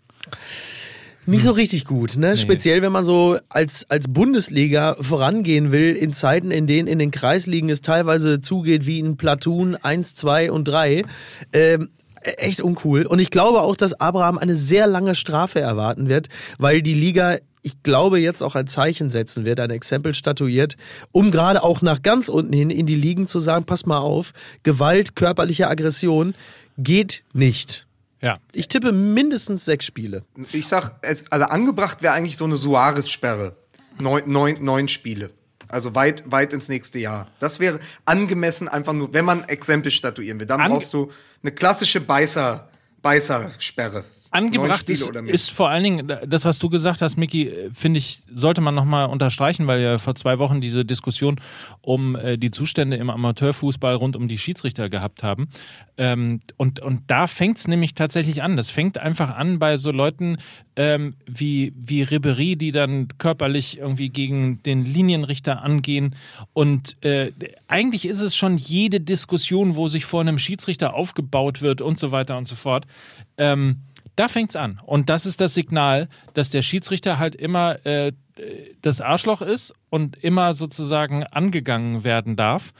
nicht so richtig gut, ne? Speziell, wenn man so als, als Bundesliga vorangehen will, in Zeiten, in denen in den Kreisligen es teilweise zugeht wie in Platoon 1, 2 und 3. Ähm, echt uncool. Und ich glaube auch, dass Abraham eine sehr lange Strafe erwarten wird, weil die Liga, ich glaube, jetzt auch ein Zeichen setzen wird, ein Exempel statuiert, um gerade auch nach ganz unten hin in die Ligen zu sagen, pass mal auf, Gewalt, körperliche Aggression geht nicht. Ja. Ich tippe mindestens sechs Spiele. Ich sag, es, also angebracht wäre eigentlich so eine Suarez-Sperre. Neun, neun, neun Spiele. Also weit, weit ins nächste Jahr. Das wäre angemessen einfach nur, wenn man Exempel statuieren will. Dann Ange- brauchst du eine klassische Beißer, Beißersperre. Angebracht ist, ist vor allen Dingen, das, was du gesagt hast, Micky, äh, finde ich, sollte man nochmal unterstreichen, weil ja vor zwei Wochen diese Diskussion um äh, die Zustände im Amateurfußball rund um die Schiedsrichter gehabt haben. Ähm, und, und da fängt es nämlich tatsächlich an. Das fängt einfach an bei so Leuten ähm, wie, wie Ribery, die dann körperlich irgendwie gegen den Linienrichter angehen. Und äh, eigentlich ist es schon jede Diskussion, wo sich vor einem Schiedsrichter aufgebaut wird und so weiter und so fort. Ähm, da fängt's an. Und das ist das Signal, dass der Schiedsrichter halt immer äh, das Arschloch ist und immer sozusagen angegangen werden darf.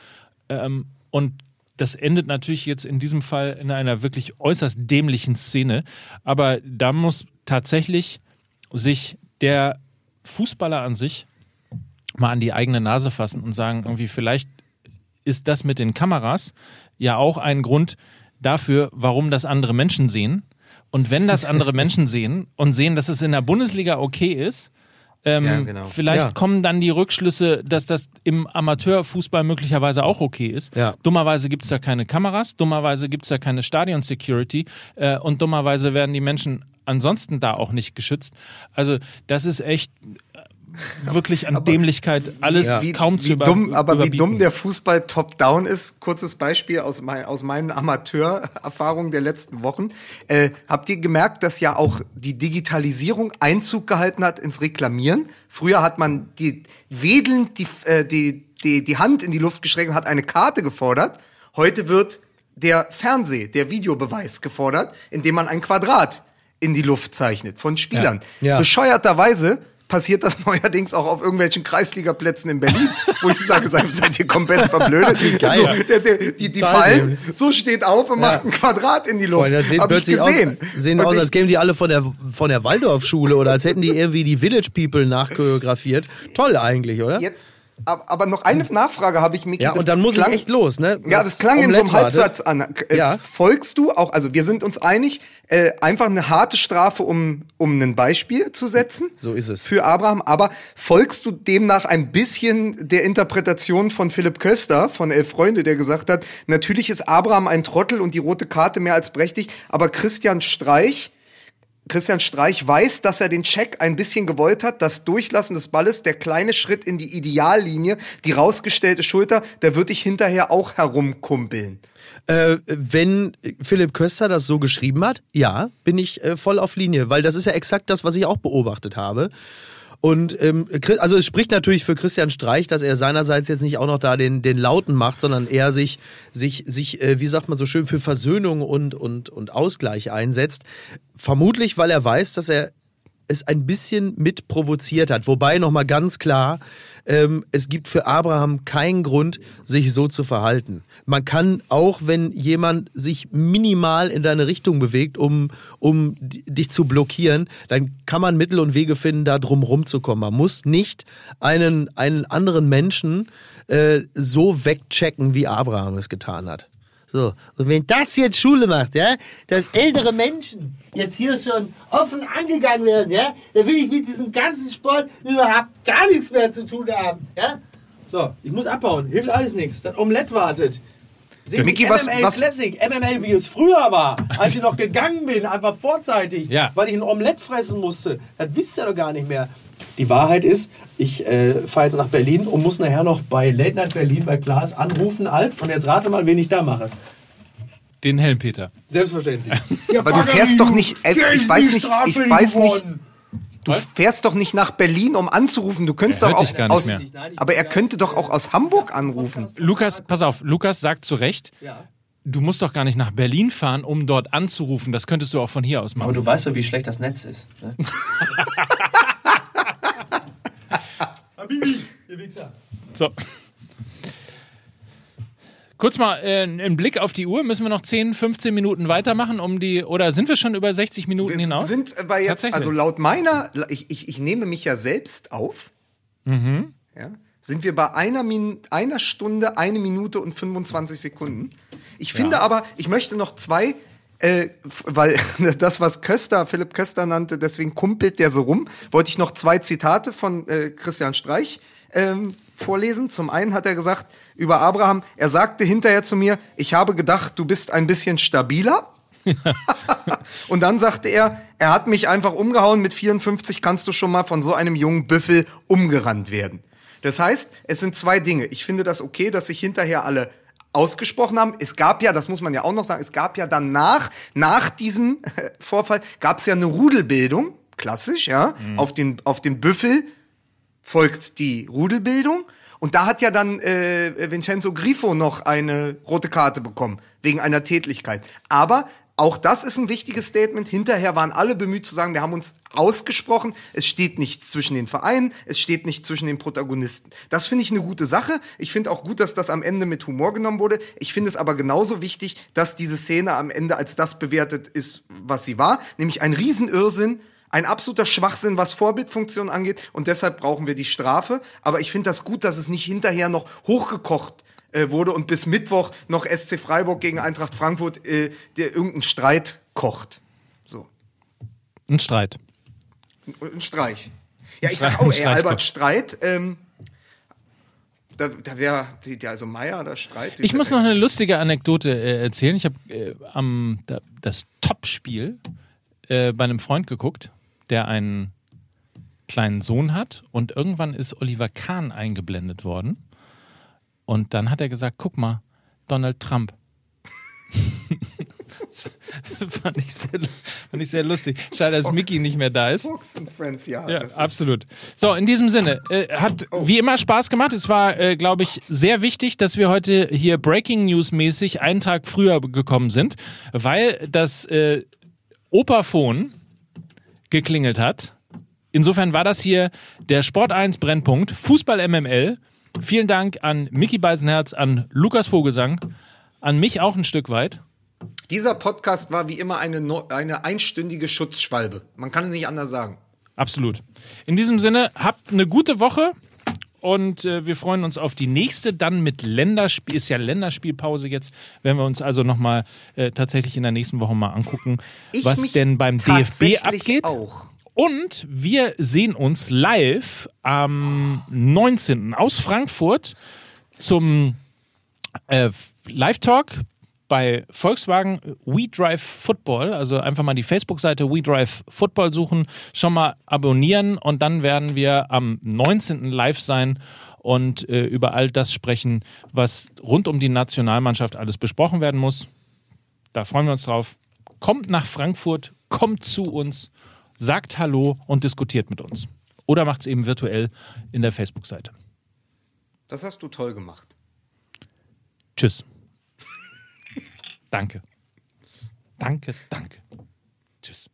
Ähm, und das endet natürlich jetzt in diesem Fall in einer wirklich äußerst dämlichen Szene. Aber da muss tatsächlich sich der Fußballer an sich mal an die eigene Nase fassen und sagen, irgendwie vielleicht ist das mit den Kameras ja auch ein Grund dafür, warum das andere Menschen sehen. Und wenn das andere Menschen sehen und sehen, dass es in der Bundesliga okay ist, ähm, Ja, genau. vielleicht Ja. kommen dann die Rückschlüsse, dass das im Amateurfußball möglicherweise auch okay ist. Ja. Dummerweise gibt es da keine Kameras, dummerweise gibt es da keine Stadion-Security äh, und dummerweise werden die Menschen ansonsten da auch nicht geschützt. Also das ist echt wirklich an Dämlichkeit alles wie, kaum wie zu über, dumm, Aber wie überbieten. dumm der Fußball top-down ist, kurzes Beispiel aus, mein, aus meinen Amateurerfahrungen der letzten Wochen. Äh, habt ihr gemerkt, dass ja auch die Digitalisierung Einzug gehalten hat ins Reklamieren? Früher hat man die wedelnd die, äh, die, die, die Hand in die Luft gestreckt und hat eine Karte gefordert. Heute wird der Fernseh, der Videobeweis gefordert, indem man ein Quadrat in die Luft zeichnet von Spielern. Ja. Ja. Bescheuerterweise passiert das neuerdings auch auf irgendwelchen Kreisligaplätzen in Berlin, wo ich sage, seid seid ihr komplett verblödet. Geil. So, der, der, die die fallen, so steht auf und macht ein Quadrat in die Luft. Das sehen Hab ich plötzlich aus, sehen Und aus, als kämen die alle von der, von der Waldorfschule oder als hätten die irgendwie die Village People nachchoreografiert. Toll eigentlich, oder? Jetzt, aber noch eine Nachfrage habe ich, Miki. ja, und dann muss klang- ich echt los, ne? Ja, das klang in so einem Omelette. Halbsatz an. Äh, Ja. Folgst du auch, also wir sind uns einig, äh, einfach eine harte Strafe, um, um ein Beispiel zu setzen. So ist es. Für Abraham, aber folgst du demnach ein bisschen der Interpretation von Philipp Köster von Elf Freunde, der gesagt hat, natürlich ist Abraham ein Trottel und die rote Karte mehr als prächtig, aber Christian Streich Christian Streich weiß, dass er den Check ein bisschen gewollt hat. Das Durchlassen des Balles, der kleine Schritt in die Ideallinie, die rausgestellte Schulter, der wird dich hinterher auch herumkumpeln. Äh, wenn Philipp Köster das so geschrieben hat, ja, bin ich äh, voll auf Linie, weil das ist ja exakt das, was ich auch beobachtet habe. Und ähm, also es spricht natürlich für Christian Streich, dass er seinerseits jetzt nicht auch noch da den, den Lauten macht, sondern eher sich, sich, sich äh, wie sagt man so schön, für Versöhnung und, und, und Ausgleich einsetzt. Vermutlich, weil er weiß, dass er es ein bisschen mit provoziert hat. Wobei nochmal ganz klar, ähm, es gibt für Abraham keinen Grund, sich so zu verhalten. Man kann auch, wenn jemand sich minimal in deine Richtung bewegt, um, um di- dich zu blockieren, dann kann man Mittel und Wege finden, da drum rumzukommen. Man muss nicht einen, einen anderen Menschen äh, so wegchecken, wie Abraham es getan hat. So, und wenn das jetzt Schule macht, ja, dass ältere Menschen jetzt hier schon offen angegangen werden, ja, dann will ich mit diesem ganzen Sport überhaupt gar nichts mehr zu tun haben, ja. So, ich muss abbauen, hilft alles nichts. Das Omelett wartet. Micky, ihr was- MML was- Classic, MML wie es früher war, als ich noch gegangen bin, einfach vorzeitig, Ja. weil ich ein Omelett fressen musste. Das wisst ihr doch gar nicht mehr. Die Wahrheit ist, ich äh, fahre jetzt nach Berlin und muss nachher noch bei Late Night Berlin bei Klaas anrufen als, und jetzt rate mal, wen ich da mache. Den Helmpeter. Selbstverständlich. Aber du fährst doch nicht, äh, ich weiß nicht, ich weiß nicht, du fährst doch nicht nach Berlin, um anzurufen. Du könntest doch auch dich gar nicht aus, mehr. aber er könnte doch auch aus Hamburg anrufen. Lukas, pass auf, Lukas sagt zu Recht, Ja. du musst doch gar nicht nach Berlin fahren, um dort anzurufen. Das könntest du auch von hier aus Aber machen. du weißt ja, wie schlecht das Netz ist. Ne? Habibi, ihr Wichser. So. Kurz mal äh, einen Blick auf die Uhr. Müssen wir noch 10, 15 Minuten weitermachen, um die. Oder sind wir schon über 60 Minuten Wir hinaus? sind bei jetzt, Tatsächlich. also laut meiner, ich, ich, ich nehme mich ja selbst auf. Mhm. Ja, sind wir bei einer, Min einer Stunde, eine Minute und 25 Sekunden. Ich finde aber, ich möchte noch zwei, äh, weil das, was Köster, Philipp Köster nannte, deswegen kumpelt der so rum, wollte ich noch zwei Zitate von äh, Christian Streich ähm, vorlesen. Zum einen hat er gesagt über Abraham, er sagte hinterher zu mir, ich habe gedacht, du bist ein bisschen stabiler. Und dann sagte er, er hat mich einfach umgehauen, mit 54 kannst du schon mal von so einem jungen Büffel umgerannt werden. Das heißt, es sind zwei Dinge. Ich finde das okay, dass sich hinterher alle ausgesprochen haben. Es gab ja, das muss man ja auch noch sagen, es gab ja danach, nach diesem äh, Vorfall, gab es ja eine Rudelbildung, klassisch, ja, auf, den, auf den Büffel folgt die Rudelbildung. Und da hat ja dann äh, Vincenzo Grifo noch eine rote Karte bekommen, wegen einer Tätlichkeit. Aber auch das ist ein wichtiges Statement. Hinterher waren alle bemüht zu sagen, wir haben uns ausgesprochen. Es steht nichts zwischen den Vereinen, es steht nicht zwischen den Protagonisten. Das finde ich eine gute Sache. Ich finde auch gut, dass das am Ende mit Humor genommen wurde. Ich finde es aber genauso wichtig, dass diese Szene am Ende als das bewertet ist, was sie war, nämlich ein Riesenirrsinn, ein absoluter Schwachsinn, was Vorbildfunktion angeht. Und deshalb brauchen wir die Strafe. Aber ich finde das gut, dass es nicht hinterher noch hochgekocht äh, wurde und bis Mittwoch noch SC Freiburg gegen Eintracht Frankfurt äh, der irgendein Streit kocht. So. Ein Streit. Ein ein Streich. Ja, ich sag auch, ey, Albert. Streit, ähm, da, da wäre, also Meier, der Streit. Ich muss noch eine lustige Anekdote äh, erzählen. Ich habe äh, am da, das Topspiel äh, bei einem Freund geguckt, der einen kleinen Sohn hat und irgendwann ist Oliver Kahn eingeblendet worden und dann hat er gesagt, guck mal, Donald Trump. das fand ich, sehr, fand ich sehr lustig. Schade, dass Mickey nicht mehr da ist. Fox and Friends, ja. Ja, absolut. So, in diesem Sinne, äh, hat wie immer Spaß gemacht. Es war, äh, glaube ich, sehr wichtig, dass wir heute hier Breaking News mäßig einen Tag früher gekommen sind, weil das äh, Operphon geklingelt hat. Insofern war das hier der Sport 1 Brennpunkt, Fußball MML. Vielen Dank an Mickey Beisenherz, an Lukas Vogelsang, an mich auch ein Stück weit. Dieser Podcast war wie immer eine, no eine einstündige Schutzschwalbe. Man kann es nicht anders sagen. Absolut. In diesem Sinne, habt eine gute Woche und äh, wir freuen uns auf die nächste. Dann mit Länderspiel, ist ja Länderspielpause jetzt, werden wir uns also nochmal äh, tatsächlich in der nächsten Woche mal angucken, Ich was denn beim DFB abgeht. Auch. Und wir sehen uns live am 19. aus Frankfurt zum äh, Live-Talk bei Volkswagen We Drive Football. Also einfach mal die Facebook-Seite We Drive Football suchen, schon mal abonnieren und dann werden wir am 19. live sein und äh, über all das sprechen, was rund um die Nationalmannschaft alles besprochen werden muss. Da freuen wir uns drauf. Kommt nach Frankfurt, kommt zu uns, sagt Hallo und diskutiert mit uns. Oder macht es eben virtuell in der Facebook-Seite. Das hast du toll gemacht. Tschüss. danke. Danke, danke. Tschüss.